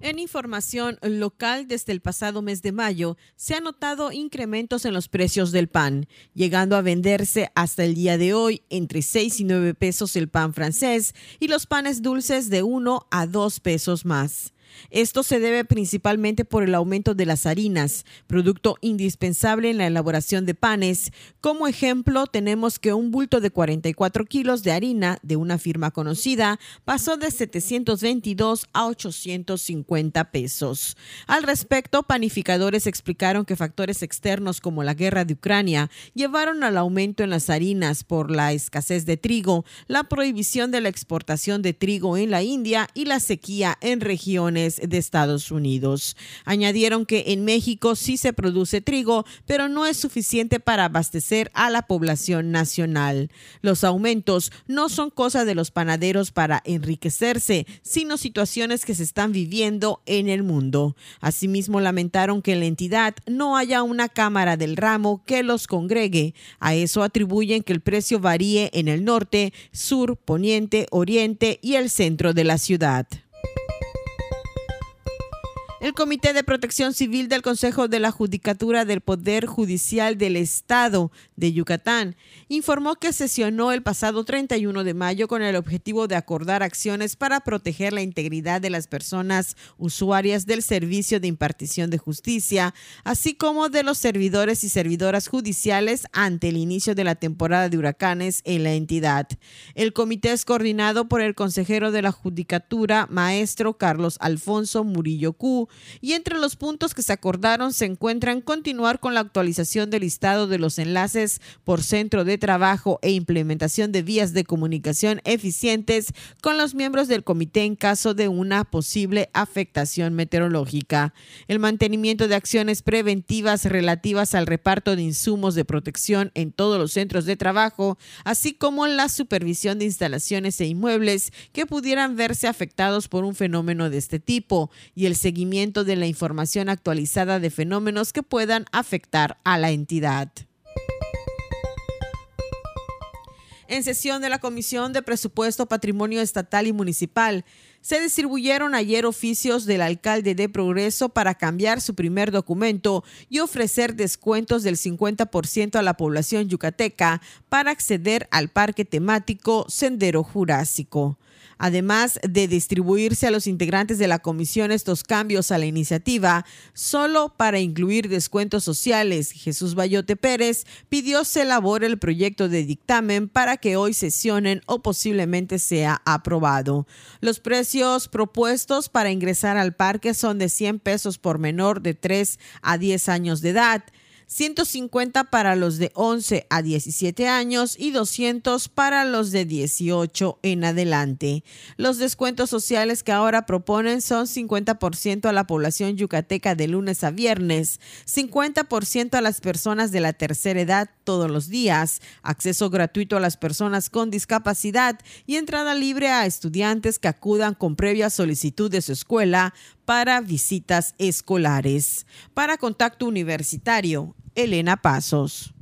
En información local, desde el pasado mes de mayo, se han notado incrementos en los precios del pan, llegando a venderse hasta el día de hoy entre 6 y 9 pesos el pan francés y los panes dulces de 1 a 2 pesos más. Esto se debe principalmente por el aumento de las harinas, producto indispensable en la elaboración de panes. Como ejemplo, tenemos que un bulto de 44 kilos de harina de una firma conocida pasó de 722 a 850 pesos. Al respecto, panificadores explicaron que factores externos como la guerra de Ucrania llevaron al aumento en las harinas por la escasez de trigo, la prohibición de la exportación de trigo en la India y la sequía en regiones de Estados Unidos. Añadieron que en México sí se produce trigo, pero no es suficiente para abastecer a la población nacional. Los aumentos no son cosa de los panaderos para enriquecerse, sino situaciones que se están viviendo en el mundo. Asimismo, lamentaron que en la entidad no haya una cámara del ramo que los congregue. A eso atribuyen que el precio varíe en el norte, sur, poniente, oriente y el centro de la ciudad. El Comité de Protección Civil del Consejo de la Judicatura del Poder Judicial del Estado de Yucatán informó que sesionó el pasado 31 de mayo con el objetivo de acordar acciones para proteger la integridad de las personas usuarias del servicio de impartición de justicia, así como de los servidores y servidoras judiciales ante el inicio de la temporada de huracanes en la entidad. El comité es coordinado por el consejero de la Judicatura, maestro Carlos Alfonso Murillo Q, y entre los puntos que se acordaron se encuentran continuar con la actualización del listado de los enlaces por centro de trabajo e implementación de vías de comunicación eficientes con los miembros del comité en caso de una posible afectación meteorológica, el mantenimiento de acciones preventivas relativas al reparto de insumos de protección en todos los centros de trabajo, así como la supervisión de instalaciones e inmuebles que pudieran verse afectados por un fenómeno de este tipo y el seguimiento de la información actualizada de fenómenos que puedan afectar a la entidad. En sesión de la Comisión de Presupuesto, Patrimonio Estatal y Municipal, se distribuyeron ayer oficios del alcalde de Progreso para cambiar su primer documento y ofrecer descuentos del 50% a la población yucateca para acceder al parque temático Sendero Jurásico además de distribuirse a los integrantes de la comisión estos cambios a la iniciativa, solo para incluir descuentos sociales. Jesús Bayote Pérez pidió se elabore el proyecto de dictamen para que hoy sesionen o posiblemente sea aprobado. Los precios propuestos para ingresar al parque son de 100 pesos por menor de 3 a 10 años de edad. 150 para los de 11 a 17 años y 200 para los de 18 en adelante. Los descuentos sociales que ahora proponen son 50% a la población yucateca de lunes a viernes, 50% a las personas de la tercera edad todos los días, acceso gratuito a las personas con discapacidad y entrada libre a estudiantes que acudan con previa solicitud de su escuela para visitas escolares. Para contacto universitario, Elena Pasos.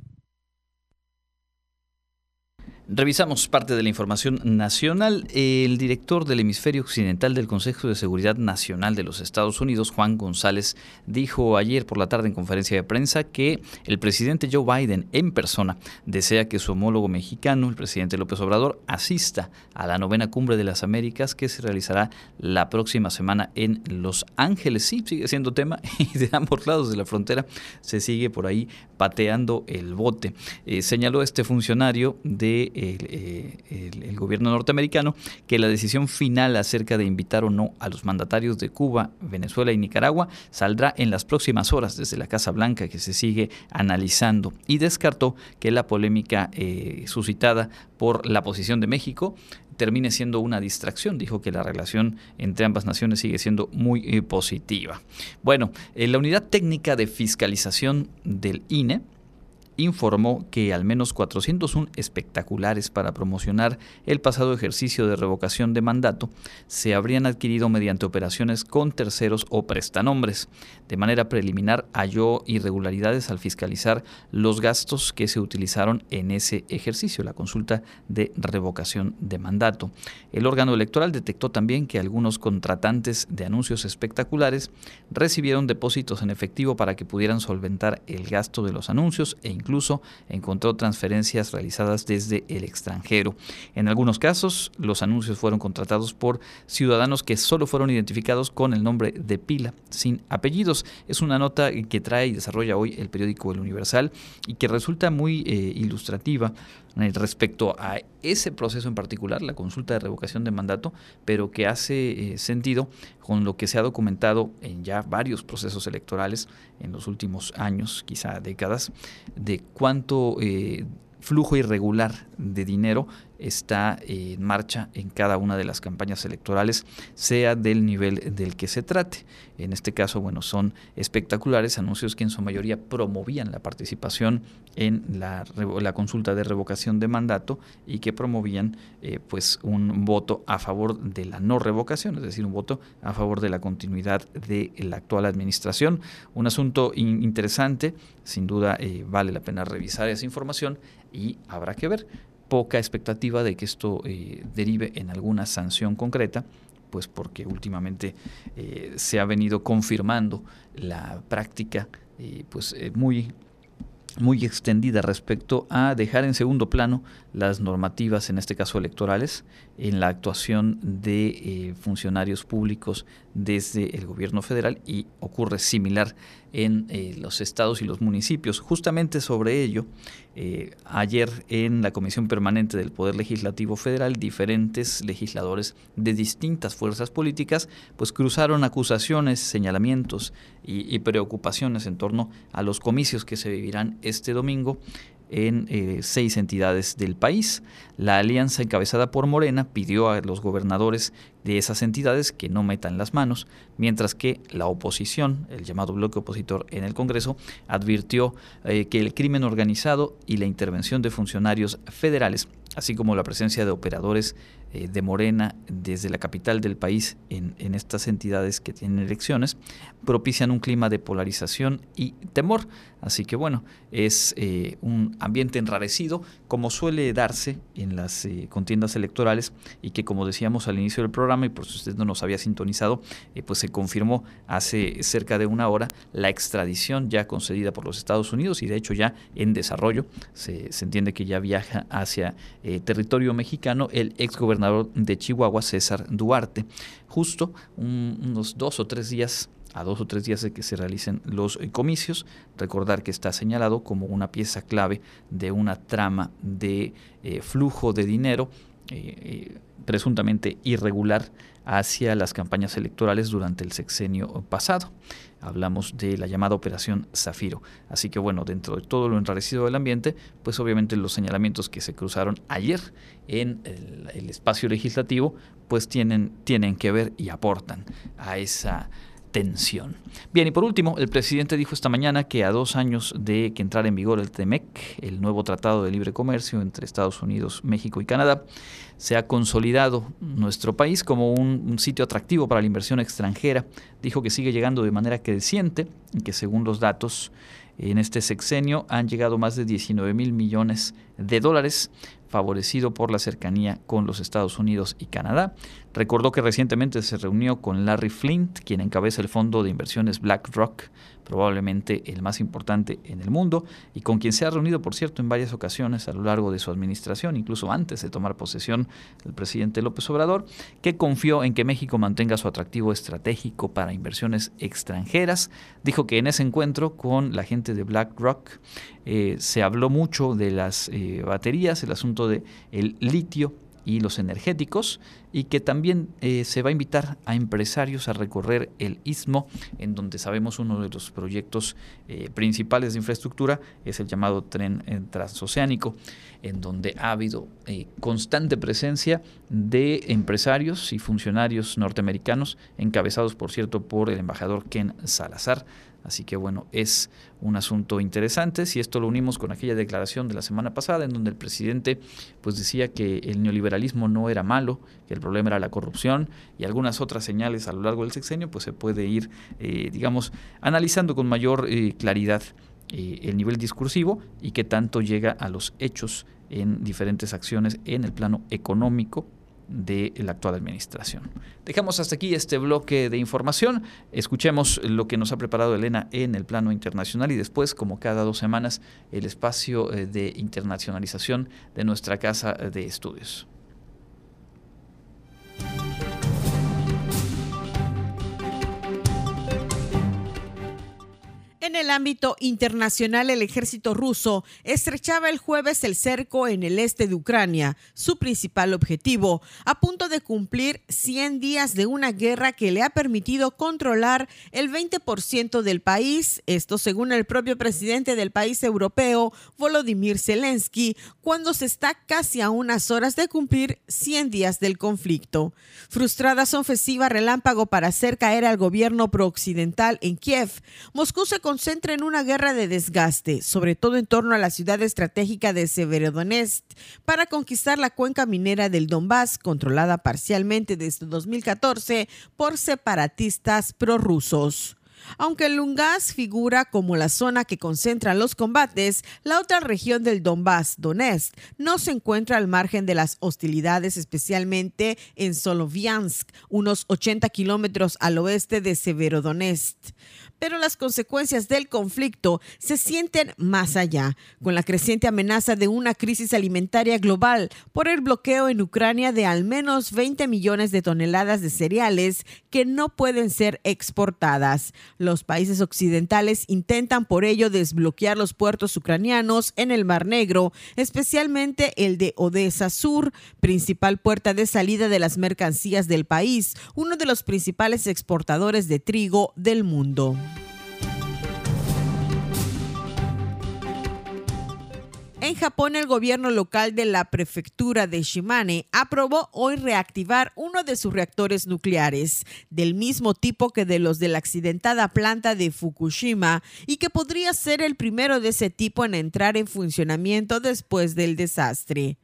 Revisamos parte de la información nacional. El director del hemisferio occidental del Consejo de Seguridad Nacional de los Estados Unidos, Juan González, dijo ayer por la tarde en conferencia de prensa que el presidente Joe Biden en persona desea que su homólogo mexicano, el presidente López Obrador, asista a la novena cumbre de las Américas que se realizará la próxima semana en Los Ángeles. Sí, sigue siendo tema y de ambos lados de la frontera se sigue por ahí pateando el bote. Eh, señaló este funcionario de eh, el, gobierno norteamericano que la decisión final acerca de invitar o no a los mandatarios de Cuba, Venezuela y Nicaragua saldrá en las próximas horas desde la Casa Blanca que se sigue analizando y descartó que la polémica eh, suscitada por la posición de México termine siendo una distracción. Dijo que la relación entre ambas naciones sigue siendo muy eh, positiva. Bueno, la unidad técnica de fiscalización del INE informó que al menos 401 espectaculares para promocionar el pasado ejercicio de revocación de mandato se habrían adquirido mediante operaciones con terceros o prestanombres. De manera preliminar halló irregularidades al fiscalizar los gastos que se utilizaron en ese ejercicio, la consulta de revocación de mandato. El órgano electoral detectó también que algunos contratantes de anuncios espectaculares recibieron depósitos en efectivo para que pudieran solventar el gasto de los anuncios e incluso encontró transferencias realizadas desde el extranjero. En algunos casos, los anuncios fueron contratados por ciudadanos que solo fueron identificados con el nombre de pila, sin apellidos. Es una nota que trae y desarrolla hoy el periódico El Universal y que resulta muy eh, ilustrativa respecto a ese proceso en particular, la consulta de revocación de mandato, pero que hace eh, sentido con lo que se ha documentado en ya varios procesos electorales en los últimos años, quizá décadas, de cuánto eh, flujo irregular de dinero está en marcha en cada una de las campañas electorales, sea del nivel del que se trate. En este caso, bueno, son espectaculares anuncios que en su mayoría promovían la participación en la, la consulta de revocación de mandato y que promovían eh, pues un voto a favor de la no revocación, es decir, un voto a favor de la continuidad de la actual administración. Un asunto interesante, sin duda eh, vale la pena revisar esa información y habrá que ver poca expectativa de que esto eh, derive en alguna sanción concreta, pues porque últimamente eh, se ha venido confirmando la práctica pues muy muy extendida respecto a dejar en segundo plano las normativas, en este caso electorales, en la actuación de eh, funcionarios públicos desde el gobierno federal y ocurre similar en eh, los estados y los municipios. Justamente sobre ello, eh, ayer en la Comisión Permanente del Poder Legislativo Federal, diferentes legisladores de distintas fuerzas políticas pues cruzaron acusaciones, señalamientos y, y preocupaciones en torno a los comicios que se vivirán este domingo en eh, seis entidades del país. La alianza encabezada por Morena pidió a los gobernadores de esas entidades que no metan las manos, mientras que la oposición, el llamado bloque opositor en el Congreso, advirtió eh, que el crimen organizado y la intervención de funcionarios federales, así como la presencia de operadores eh, de Morena desde la capital del país en, en, estas entidades que tienen elecciones, propician un clima de polarización y temor. Así que bueno, es eh, un ambiente enrarecido como suele darse en las eh, contiendas electorales y que como decíamos al inicio del programa y por si usted no nos había sintonizado, pues se confirmó hace cerca de una hora la extradición ya concedida por los Estados Unidos y de hecho ya en desarrollo. Se, se entiende que ya viaja hacia territorio mexicano el ex de Chihuahua, César Duarte, justo unos dos o tres días a dos o tres días de que se realicen los eh, comicios. Recordar que está señalado como una pieza clave de una trama de eh, flujo de dinero eh, presuntamente irregular hacia las campañas electorales durante el sexenio pasado. Hablamos de la llamada Operación Zafiro. Así que bueno, dentro de todo lo enrarecido del ambiente, pues obviamente los señalamientos que se cruzaron ayer en el, espacio legislativo, pues tienen, tienen que ver y aportan a esa tensión. Bien, y por último, el presidente dijo esta mañana que a dos años de que entrara en vigor el TEMEC, el nuevo tratado de libre comercio entre Estados Unidos, México y Canadá, se ha consolidado nuestro país como un, un, sitio atractivo para la inversión extranjera. Dijo que sigue llegando de manera creciente y que según los datos en este sexenio han llegado más de 19 mil millones de dólares favorecido por la cercanía con los Estados Unidos y Canadá. Recordó que recientemente se reunió con Larry Flint, quien encabeza el fondo de inversiones BlackRock, probablemente el más importante en el mundo, y con quien se ha reunido, por cierto, en varias ocasiones a lo largo de su administración, incluso antes de tomar posesión el presidente López Obrador, que confió en que México mantenga su atractivo estratégico para inversiones extranjeras. Dijo que en ese encuentro con la gente de BlackRock eh, se habló mucho de las eh, baterías, el asunto del el litio y los energéticos y que también eh, se va a invitar a empresarios a recorrer el istmo, en donde sabemos uno de los proyectos eh, principales de infraestructura es el llamado tren eh, transoceánico, en donde ha habido constante presencia de empresarios y funcionarios norteamericanos, encabezados por cierto por el embajador Ken Salazar, Así que bueno, es un asunto interesante. Si esto lo unimos con aquella declaración de la semana pasada en donde el presidente pues decía que el neoliberalismo no era malo, que el problema era la corrupción y algunas otras señales a lo largo del sexenio, pues se puede ir, eh, digamos, analizando con mayor eh, claridad eh, el nivel discursivo y qué tanto llega a los hechos en diferentes acciones en el plano económico, de la actual administración. Dejamos hasta aquí este bloque de información. Escuchemos lo que nos ha preparado Elena en el plano internacional y después, como cada dos semanas, el espacio eh, de internacionalización de nuestra casa de estudios. En el ámbito internacional, el ejército ruso estrechaba el jueves el cerco en el este de Ucrania, su principal objetivo, a punto de cumplir 100 días de una guerra que le ha permitido controlar el 20% del país, esto según el propio presidente del país europeo, Volodymyr Zelensky, cuando se está casi a unas horas de cumplir 100 días del conflicto. Frustrada su ofensiva relámpago para hacer caer al gobierno prooccidental en Kiev, Moscú se concentra en una guerra de desgaste, sobre todo en torno a la ciudad estratégica de Severodonetsk, para conquistar la cuenca minera del Donbass, controlada parcialmente desde 2014 por separatistas prorrusos. Aunque Lungas figura como la zona que concentra los combates, la otra región del Donbass, Donetsk, no se encuentra al margen de las hostilidades, especialmente en Soloviansk, unos 80 kilómetros al oeste de Severodonetsk pero las consecuencias del conflicto se sienten más allá, con la creciente amenaza de una crisis alimentaria global por el bloqueo en Ucrania de al menos 20 millones de toneladas de cereales que no pueden ser exportadas. Los países occidentales intentan por ello desbloquear los puertos ucranianos en el Mar Negro, especialmente el de Odessa Sur, principal puerta de salida de las mercancías del país, uno de los principales exportadores de trigo del mundo. En Japón, el gobierno local de la prefectura de Shimane aprobó hoy reactivar uno de sus reactores nucleares, del mismo tipo que de los de la accidentada planta de Fukushima, y que podría ser el primero de ese tipo en entrar en funcionamiento después del desastre.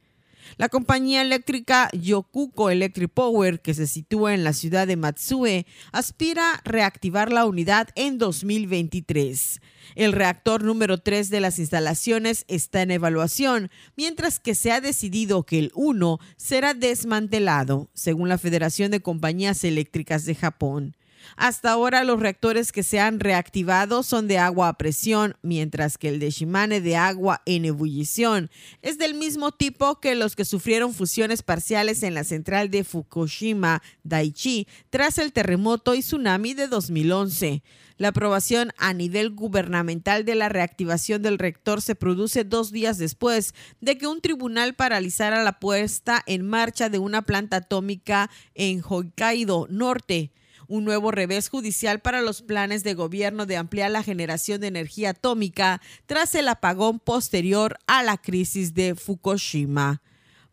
La compañía eléctrica Yokuko Electric Power, que se sitúa en la ciudad de Matsue, aspira a reactivar la unidad en 2023. El reactor número 3 de las instalaciones está en evaluación, mientras que se ha decidido que el 1 será desmantelado, según la Federación de Compañías Eléctricas de Japón. Hasta ahora los reactores que se han reactivado son de agua a presión, mientras que el de Shimane de agua en ebullición es del mismo tipo que los que sufrieron fusiones parciales en la central de Fukushima Daiichi tras el terremoto y tsunami de 2011. La aprobación a nivel gubernamental de la reactivación del reactor se produce dos días después de que un tribunal paralizara la puesta en marcha de una planta atómica en Hokkaido Norte un nuevo revés judicial para los planes de gobierno de ampliar la generación de energía atómica tras el apagón posterior a la crisis de Fukushima.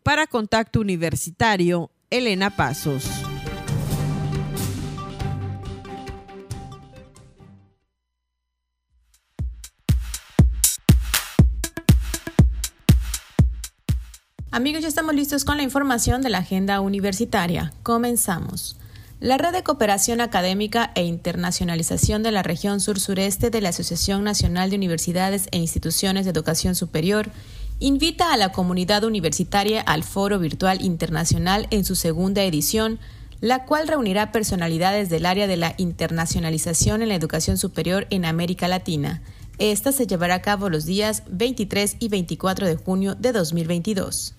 Para Contacto Universitario, Elena Pasos. Amigos, ya estamos listos con la información de la agenda universitaria. Comenzamos. La Red de Cooperación Académica e Internacionalización de la Región Sur-Sureste de la Asociación Nacional de Universidades e Instituciones de Educación Superior invita a la comunidad universitaria al Foro Virtual Internacional en su segunda edición, la cual reunirá personalidades del área de la internacionalización en la educación superior en América Latina. Esta se llevará a cabo los días 23 y 24 de junio de 2022.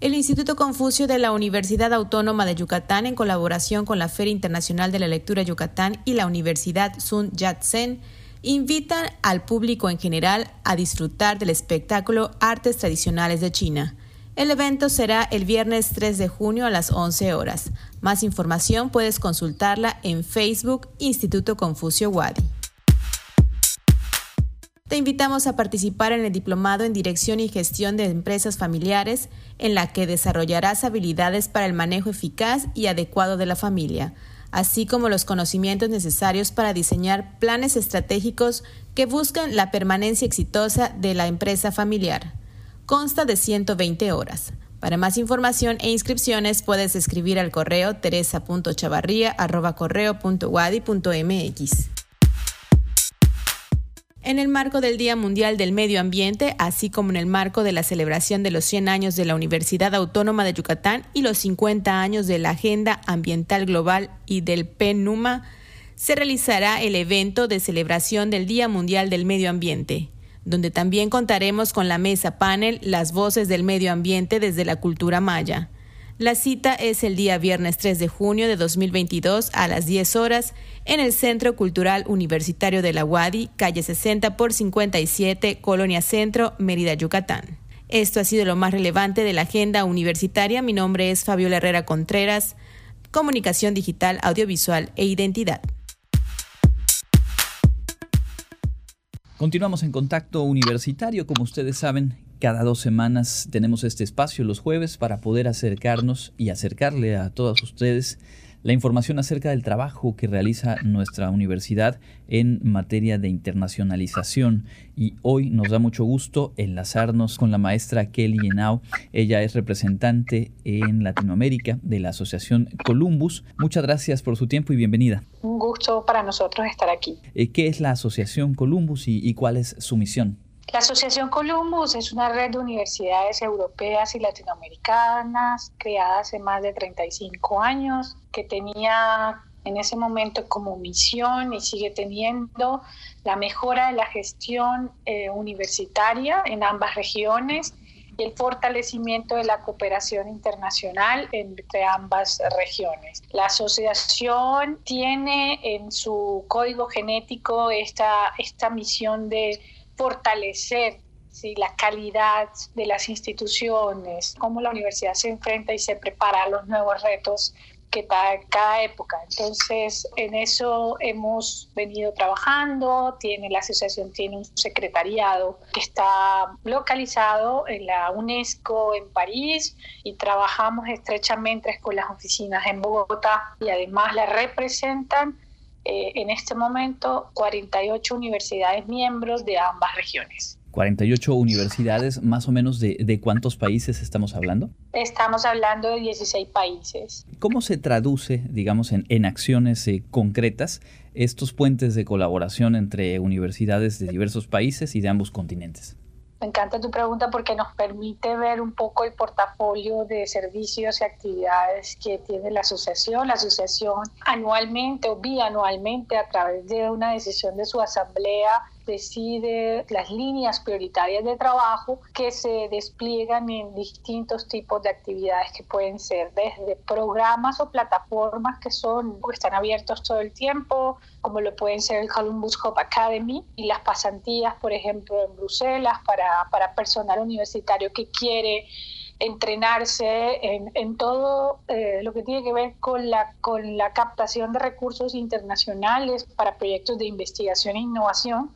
El Instituto Confucio de la Universidad Autónoma de Yucatán, en colaboración con la Feria Internacional de la Lectura Yucatán y la Universidad Sun Yat-sen, invitan al público en general a disfrutar del espectáculo Artes Tradicionales de China. El evento será el viernes 3 de junio a las 11 horas. Más información puedes consultarla en Facebook Instituto Confucio Wadi. Te invitamos a participar en el Diplomado en Dirección y Gestión de Empresas Familiares, en la que desarrollarás habilidades para el manejo eficaz y adecuado de la familia, así como los conocimientos necesarios para diseñar planes estratégicos que buscan la permanencia exitosa de la empresa familiar. Consta de 120 horas. Para más información e inscripciones puedes escribir al correo teresa.chavarría.correo.wadi.mx. En el marco del Día Mundial del Medio Ambiente, así como en el marco de la celebración de los 100 años de la Universidad Autónoma de Yucatán y los 50 años de la Agenda Ambiental Global y del PNUMA, se realizará el evento de celebración del Día Mundial del Medio Ambiente, donde también contaremos con la mesa panel Las voces del medio ambiente desde la cultura maya. La cita es el día viernes 3 de junio de 2022 a las 10 horas en el Centro Cultural Universitario de la UADI, calle 60 por 57, Colonia Centro, Mérida, Yucatán. Esto ha sido lo más relevante de la agenda universitaria. Mi nombre es Fabiola Herrera Contreras, Comunicación Digital, Audiovisual e Identidad. Continuamos en contacto universitario, como ustedes saben, cada dos semanas tenemos este espacio los jueves para poder acercarnos y acercarle a todos ustedes la información acerca del trabajo que realiza nuestra universidad en materia de internacionalización. Y hoy nos da mucho gusto enlazarnos con la maestra Kelly Henao. Ella es representante en Latinoamérica de la Asociación Columbus. Muchas gracias por su tiempo y bienvenida. Un gusto para nosotros estar aquí. Eh, ¿Qué es la Asociación Columbus y cuál es su misión? La Asociación Columbus es una red de universidades europeas y latinoamericanas creada hace más de 35 años que tenía en ese momento como misión y sigue teniendo la mejora de la gestión eh, universitaria en ambas regiones y el fortalecimiento de la cooperación internacional entre ambas regiones. La asociación tiene en su código genético esta, esta misión de fortalecer la calidad de las instituciones, cómo la universidad se enfrenta y se prepara a los nuevos retos que da cada época. Entonces, en eso hemos venido trabajando. Tiene la asociación tiene un secretariado que está localizado en la UNESCO en París y trabajamos estrechamente con las oficinas en Bogotá y además la representan eh, en este momento 48 universidades miembros de ambas regiones. 48 universidades, más o menos de, de, cuántos países estamos hablando? Estamos hablando de 16 países. ¿Cómo se traduce, digamos, en, en acciones eh, concretas estos puentes de colaboración entre universidades de diversos países y de ambos continentes? Me encanta tu pregunta porque nos permite ver un poco el portafolio de servicios y actividades que tiene la asociación. La asociación anualmente o bianualmente a través de una decisión de su asamblea decide las líneas prioritarias de trabajo que se despliegan en distintos tipos de actividades que pueden ser desde programas o plataformas que son que están abiertos todo el tiempo, como lo pueden ser el Columbus Hope Academy y las pasantías, por ejemplo, en Bruselas para, para personal universitario que quiere entrenarse en, en todo eh, lo que tiene que ver con la, con la captación de recursos internacionales para proyectos de investigación e innovación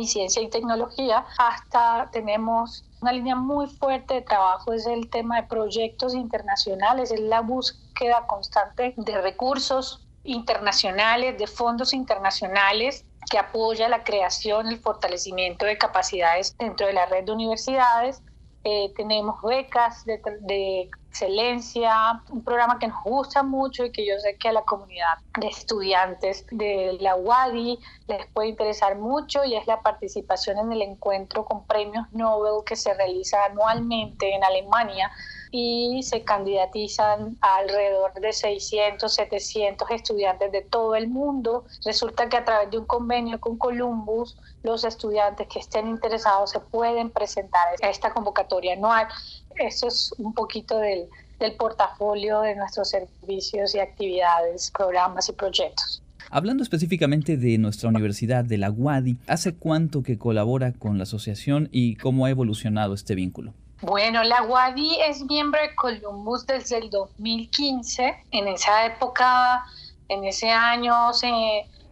y ciencia y tecnología, hasta tenemos una línea muy fuerte de trabajo, es el tema de proyectos internacionales, es la búsqueda constante de recursos internacionales, de fondos internacionales que apoya la creación, el fortalecimiento de capacidades dentro de la red de universidades. Eh, tenemos becas de, de excelencia, un programa que nos gusta mucho y que yo sé que a la comunidad de estudiantes de la UADI les puede interesar mucho y es la participación en el encuentro con premios Nobel que se realiza anualmente en Alemania y se candidatizan alrededor de 600, 700 estudiantes de todo el mundo. Resulta que a través de un convenio con Columbus, los estudiantes que estén interesados se pueden presentar a esta convocatoria anual. Eso es un poquito del, del portafolio de nuestros servicios y actividades, programas y proyectos. Hablando específicamente de nuestra universidad, de la UADI, ¿hace cuánto que colabora con la asociación y cómo ha evolucionado este vínculo? Bueno, la UADI es miembro de Columbus desde el 2015. En esa época, en ese año, se,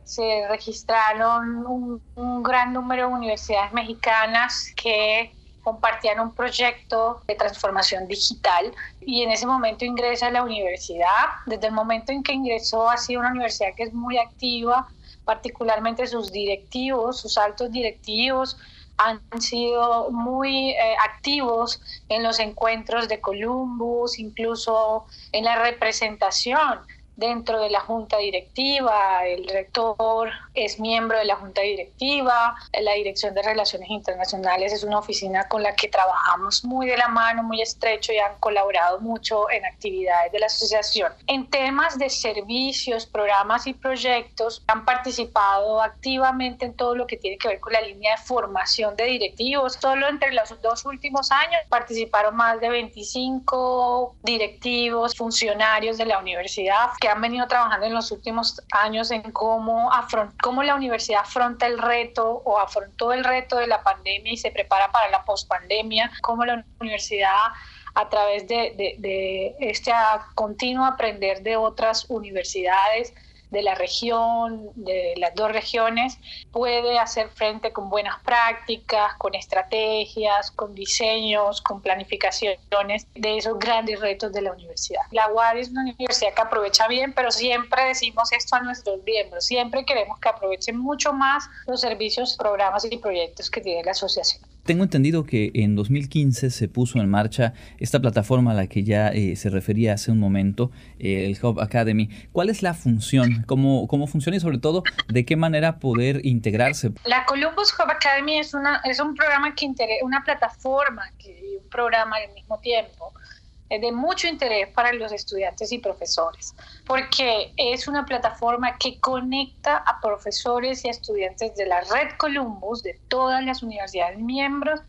se registraron un, un gran número de universidades mexicanas que compartían un proyecto de transformación digital y en ese momento ingresa a la universidad. Desde el momento en que ingresó ha sido una universidad que es muy activa, particularmente sus directivos, sus altos directivos han sido muy eh, activos en los encuentros de Columbus, incluso en la representación dentro de la junta directiva, el rector es miembro de la junta directiva, la Dirección de Relaciones Internacionales es una oficina con la que trabajamos muy de la mano, muy estrecho y han colaborado mucho en actividades de la asociación. En temas de servicios, programas y proyectos, han participado activamente en todo lo que tiene que ver con la línea de formación de directivos. Solo entre los dos últimos años participaron más de 25 directivos, funcionarios de la universidad que han venido trabajando en los últimos años en cómo, cómo la universidad afronta el reto o afrontó el reto de la pandemia y se prepara para la pospandemia, cómo la universidad a través de, de, de este continuo aprender de otras universidades, de la región, de las dos regiones, puede hacer frente con buenas prácticas, con estrategias, con diseños, con planificaciones de esos grandes retos de la universidad. La UAD es una universidad que aprovecha bien, pero siempre decimos esto a nuestros miembros, siempre queremos que aprovechen mucho más los servicios, programas y proyectos que tiene la asociación. Tengo entendido que en 2015 se puso en marcha esta plataforma a la que ya eh, se refería hace un momento, eh, el Hub Academy. ¿Cuál es la función? ¿Cómo, ¿Cómo funciona y sobre todo de qué manera poder integrarse? La Columbus Hub Academy es, una, es un programa que una plataforma y un programa al mismo tiempo es de mucho interés para los estudiantes y profesores, porque es una plataforma que conecta a profesores y estudiantes de la red Columbus, de todas las universidades miembros,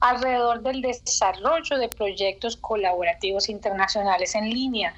alrededor del desarrollo de proyectos colaborativos internacionales en línea.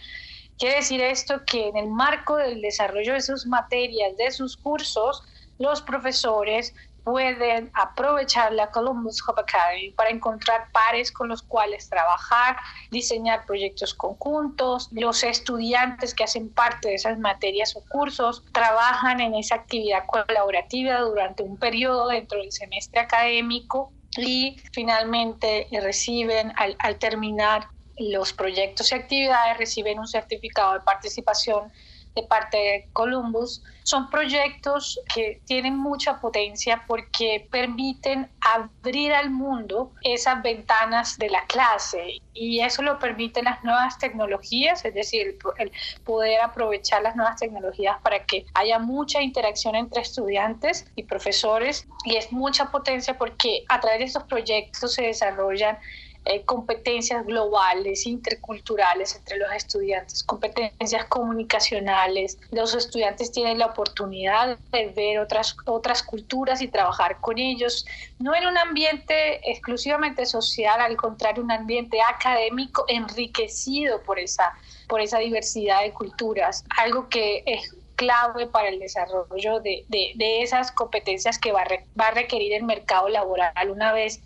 Quiere decir esto que en el marco del desarrollo de sus materias, de sus cursos, los profesores pueden aprovechar la Columbus Hub Academy para encontrar pares con los cuales trabajar, diseñar proyectos conjuntos. Los estudiantes que hacen parte de esas materias o cursos trabajan en esa actividad colaborativa durante un periodo dentro del semestre académico y finalmente reciben al, al terminar los proyectos y actividades, reciben un certificado de participación de parte de Columbus, son proyectos que tienen mucha potencia porque permiten abrir al mundo esas ventanas de la clase y eso lo permiten las nuevas tecnologías, es decir, el poder aprovechar las nuevas tecnologías para que haya mucha interacción entre estudiantes y profesores y es mucha potencia porque a través de estos proyectos se desarrollan eh, competencias globales, interculturales entre los estudiantes, competencias comunicacionales. Los estudiantes tienen la oportunidad de ver otras, otras culturas y trabajar con ellos, no en un ambiente exclusivamente social, al contrario, un ambiente académico enriquecido por esa, por esa diversidad de culturas, algo que es clave para el desarrollo de, de, de esas competencias que va va a requerir el mercado laboral una vez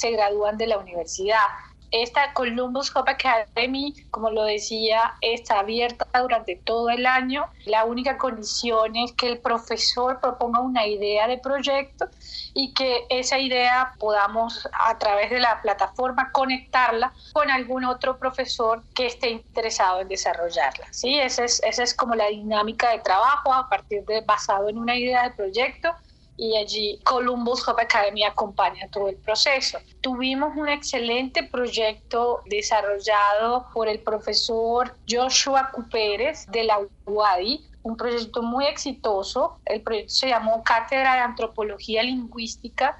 se gradúan de la universidad. Esta Columbus Hub Academy, como lo decía, está abierta durante todo el año. La única condición es que el profesor proponga una idea de proyecto y que esa idea podamos a través de la plataforma conectarla con algún otro profesor que esté interesado en desarrollarla. ¿sí? Esa, es, esa es como la dinámica de trabajo a partir de basado en una idea de proyecto y allí Columbus Hub Academy acompaña todo el proceso. Tuvimos un excelente proyecto desarrollado por el profesor Joshua Cupérez de la UADI, un proyecto muy exitoso. El proyecto se llamó Cátedra de Antropología Lingüística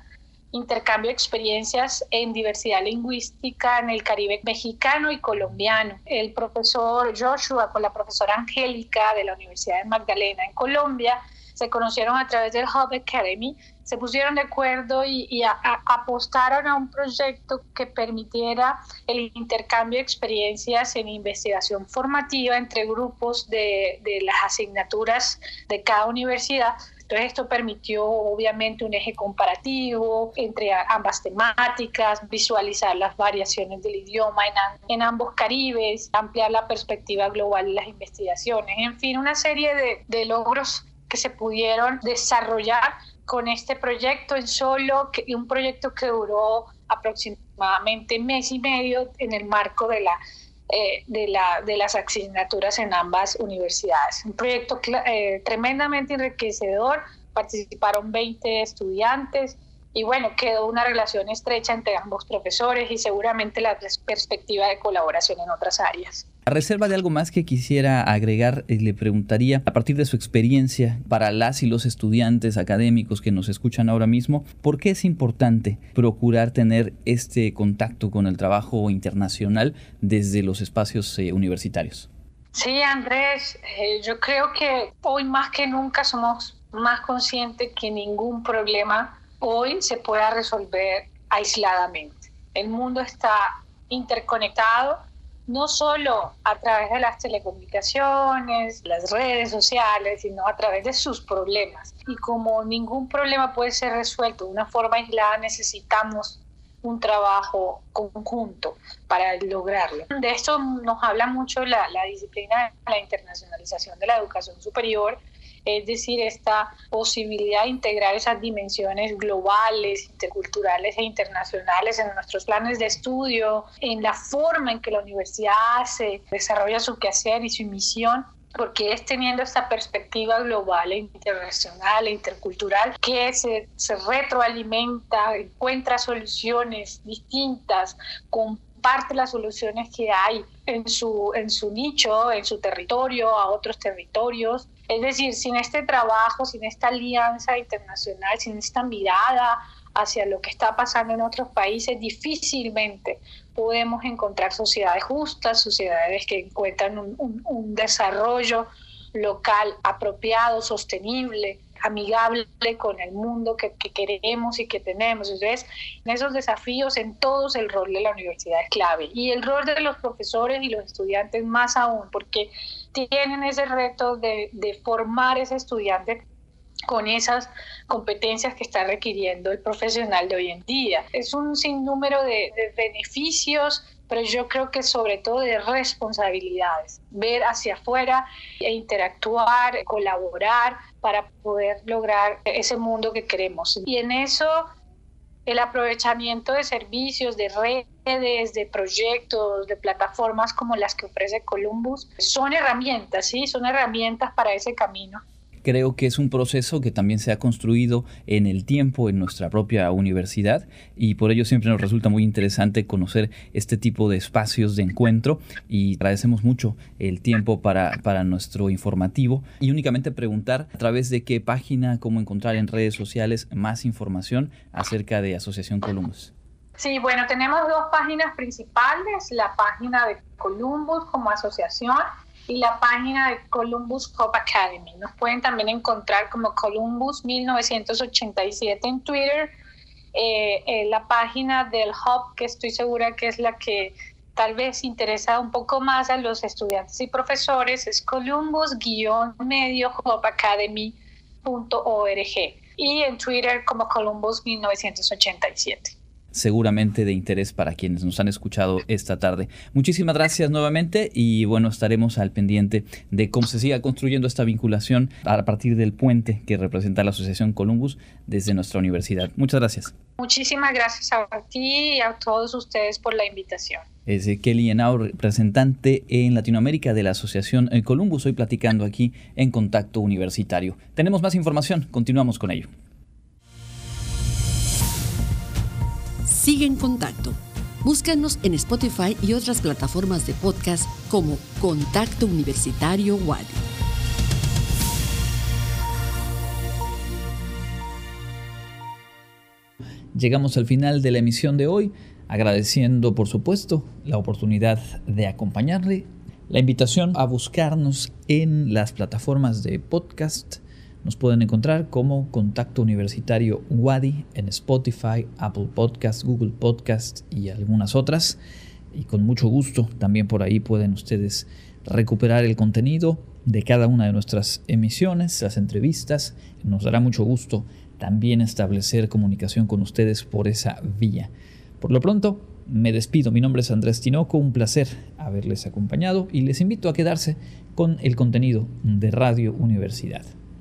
intercambio de experiencias en diversidad lingüística en el Caribe mexicano y colombiano. El profesor Joshua con la profesora Angélica de la Universidad de Magdalena en Colombia se conocieron a través del Hub Academy, se pusieron de acuerdo y, apostaron a un proyecto que permitiera el intercambio de experiencias en investigación formativa entre grupos de, las asignaturas de cada universidad. Entonces esto permitió obviamente un eje comparativo entre ambas temáticas, visualizar las variaciones del idioma en, ambos caribes, ampliar la perspectiva global de las investigaciones, en fin, una serie de logros que se pudieron desarrollar con este proyecto en solo, un proyecto que duró aproximadamente mes y medio en el marco de la eh, de, la, de las asignaturas en ambas universidades. Un proyecto eh, tremendamente enriquecedor, participaron 20 estudiantes y bueno, quedó una relación estrecha entre ambos profesores y seguramente la perspectiva de colaboración en otras áreas. A reserva de algo más que quisiera agregar, eh, le preguntaría, a partir de su experiencia para las y los estudiantes académicos que nos escuchan ahora mismo, ¿por qué es importante procurar tener este contacto con el trabajo internacional desde los espacios eh, universitarios? Sí, Andrés, eh, yo creo que hoy más que nunca somos más conscientes que ningún problema hoy se pueda resolver aisladamente. El mundo está interconectado, no solo a través de las telecomunicaciones, las redes sociales, sino a través de sus problemas. Y como ningún problema puede ser resuelto de una forma aislada, necesitamos un trabajo conjunto para lograrlo. De esto nos habla mucho la, la disciplina de la internacionalización de la educación superior, es decir, esta posibilidad de integrar esas dimensiones globales, interculturales e internacionales en nuestros planes de estudio, en la forma en que la universidad hace, desarrolla su quehacer y su misión porque es teniendo esta perspectiva global e internacional e intercultural que se, se retroalimenta, encuentra soluciones distintas, comparte las soluciones que hay en su, en su nicho, en su territorio, a otros territorios. Es decir, sin este trabajo, sin esta alianza internacional, sin esta mirada hacia lo que está pasando en otros países, difícilmente podemos encontrar sociedades justas, sociedades que encuentran un, desarrollo local apropiado, sostenible, amigable con el mundo que, que, queremos y que tenemos. Entonces, en esos desafíos, en todos el rol de la universidad es clave y el rol de los profesores y los estudiantes más aún, porque tienen ese reto de, de formar ese estudiante con esas competencias que está requiriendo el profesional de hoy en día. Es un sinnúmero de, beneficios, pero yo creo que sobre todo de responsabilidades, ver hacia afuera e interactuar, colaborar para poder lograr ese mundo que queremos. Y en eso el aprovechamiento de servicios, de redes, de proyectos, de plataformas como las que ofrece Columbus, son herramientas, sí, son herramientas para ese camino. Creo que es un proceso que también se ha construido en el tiempo en nuestra propia universidad y por ello siempre nos resulta muy interesante conocer este tipo de espacios de encuentro y agradecemos mucho el tiempo para, para nuestro informativo y únicamente preguntar a través de qué página, cómo encontrar en redes sociales más información acerca de Asociación Columbus. Sí, bueno, tenemos dos páginas principales, la página de Columbus como asociación y la página de Columbus Cop Academy. Nos pueden también encontrar como Columbus 1987 en Twitter. Eh, eh, la página del Hub, que estoy segura que es la que tal vez interesa un poco más a los estudiantes y profesores, es columbus-medio y en Twitter como Columbus 1987 seguramente de interés para quienes nos han escuchado esta tarde. Muchísimas gracias nuevamente y bueno, estaremos al pendiente de cómo se siga construyendo esta vinculación a partir del puente que representa la Asociación Columbus desde nuestra universidad. Muchas gracias. Muchísimas gracias a ti y a todos ustedes por la invitación. Es Kelly Henao, representante en Latinoamérica de la Asociación eh, Columbus, hoy platicando aquí en Contacto Universitario. Tenemos más información, continuamos con ello. Sigue en contacto. Búscanos en Spotify y otras plataformas de podcast como Contacto Universitario Wadi. Llegamos al final de la emisión de hoy, agradeciendo por supuesto la oportunidad de acompañarle, la invitación a buscarnos en las plataformas de podcast nos pueden encontrar como Contacto Universitario Wadi en Spotify, Apple Podcast, Google Podcast y algunas otras. Y con mucho gusto también por ahí pueden ustedes recuperar el contenido de cada una de nuestras emisiones, las entrevistas. Nos dará mucho gusto también establecer comunicación con ustedes por esa vía. Por lo pronto, me despido. Mi nombre es Andrés Tinoco. Un placer haberles acompañado y les invito a quedarse con el contenido de Radio Universidad.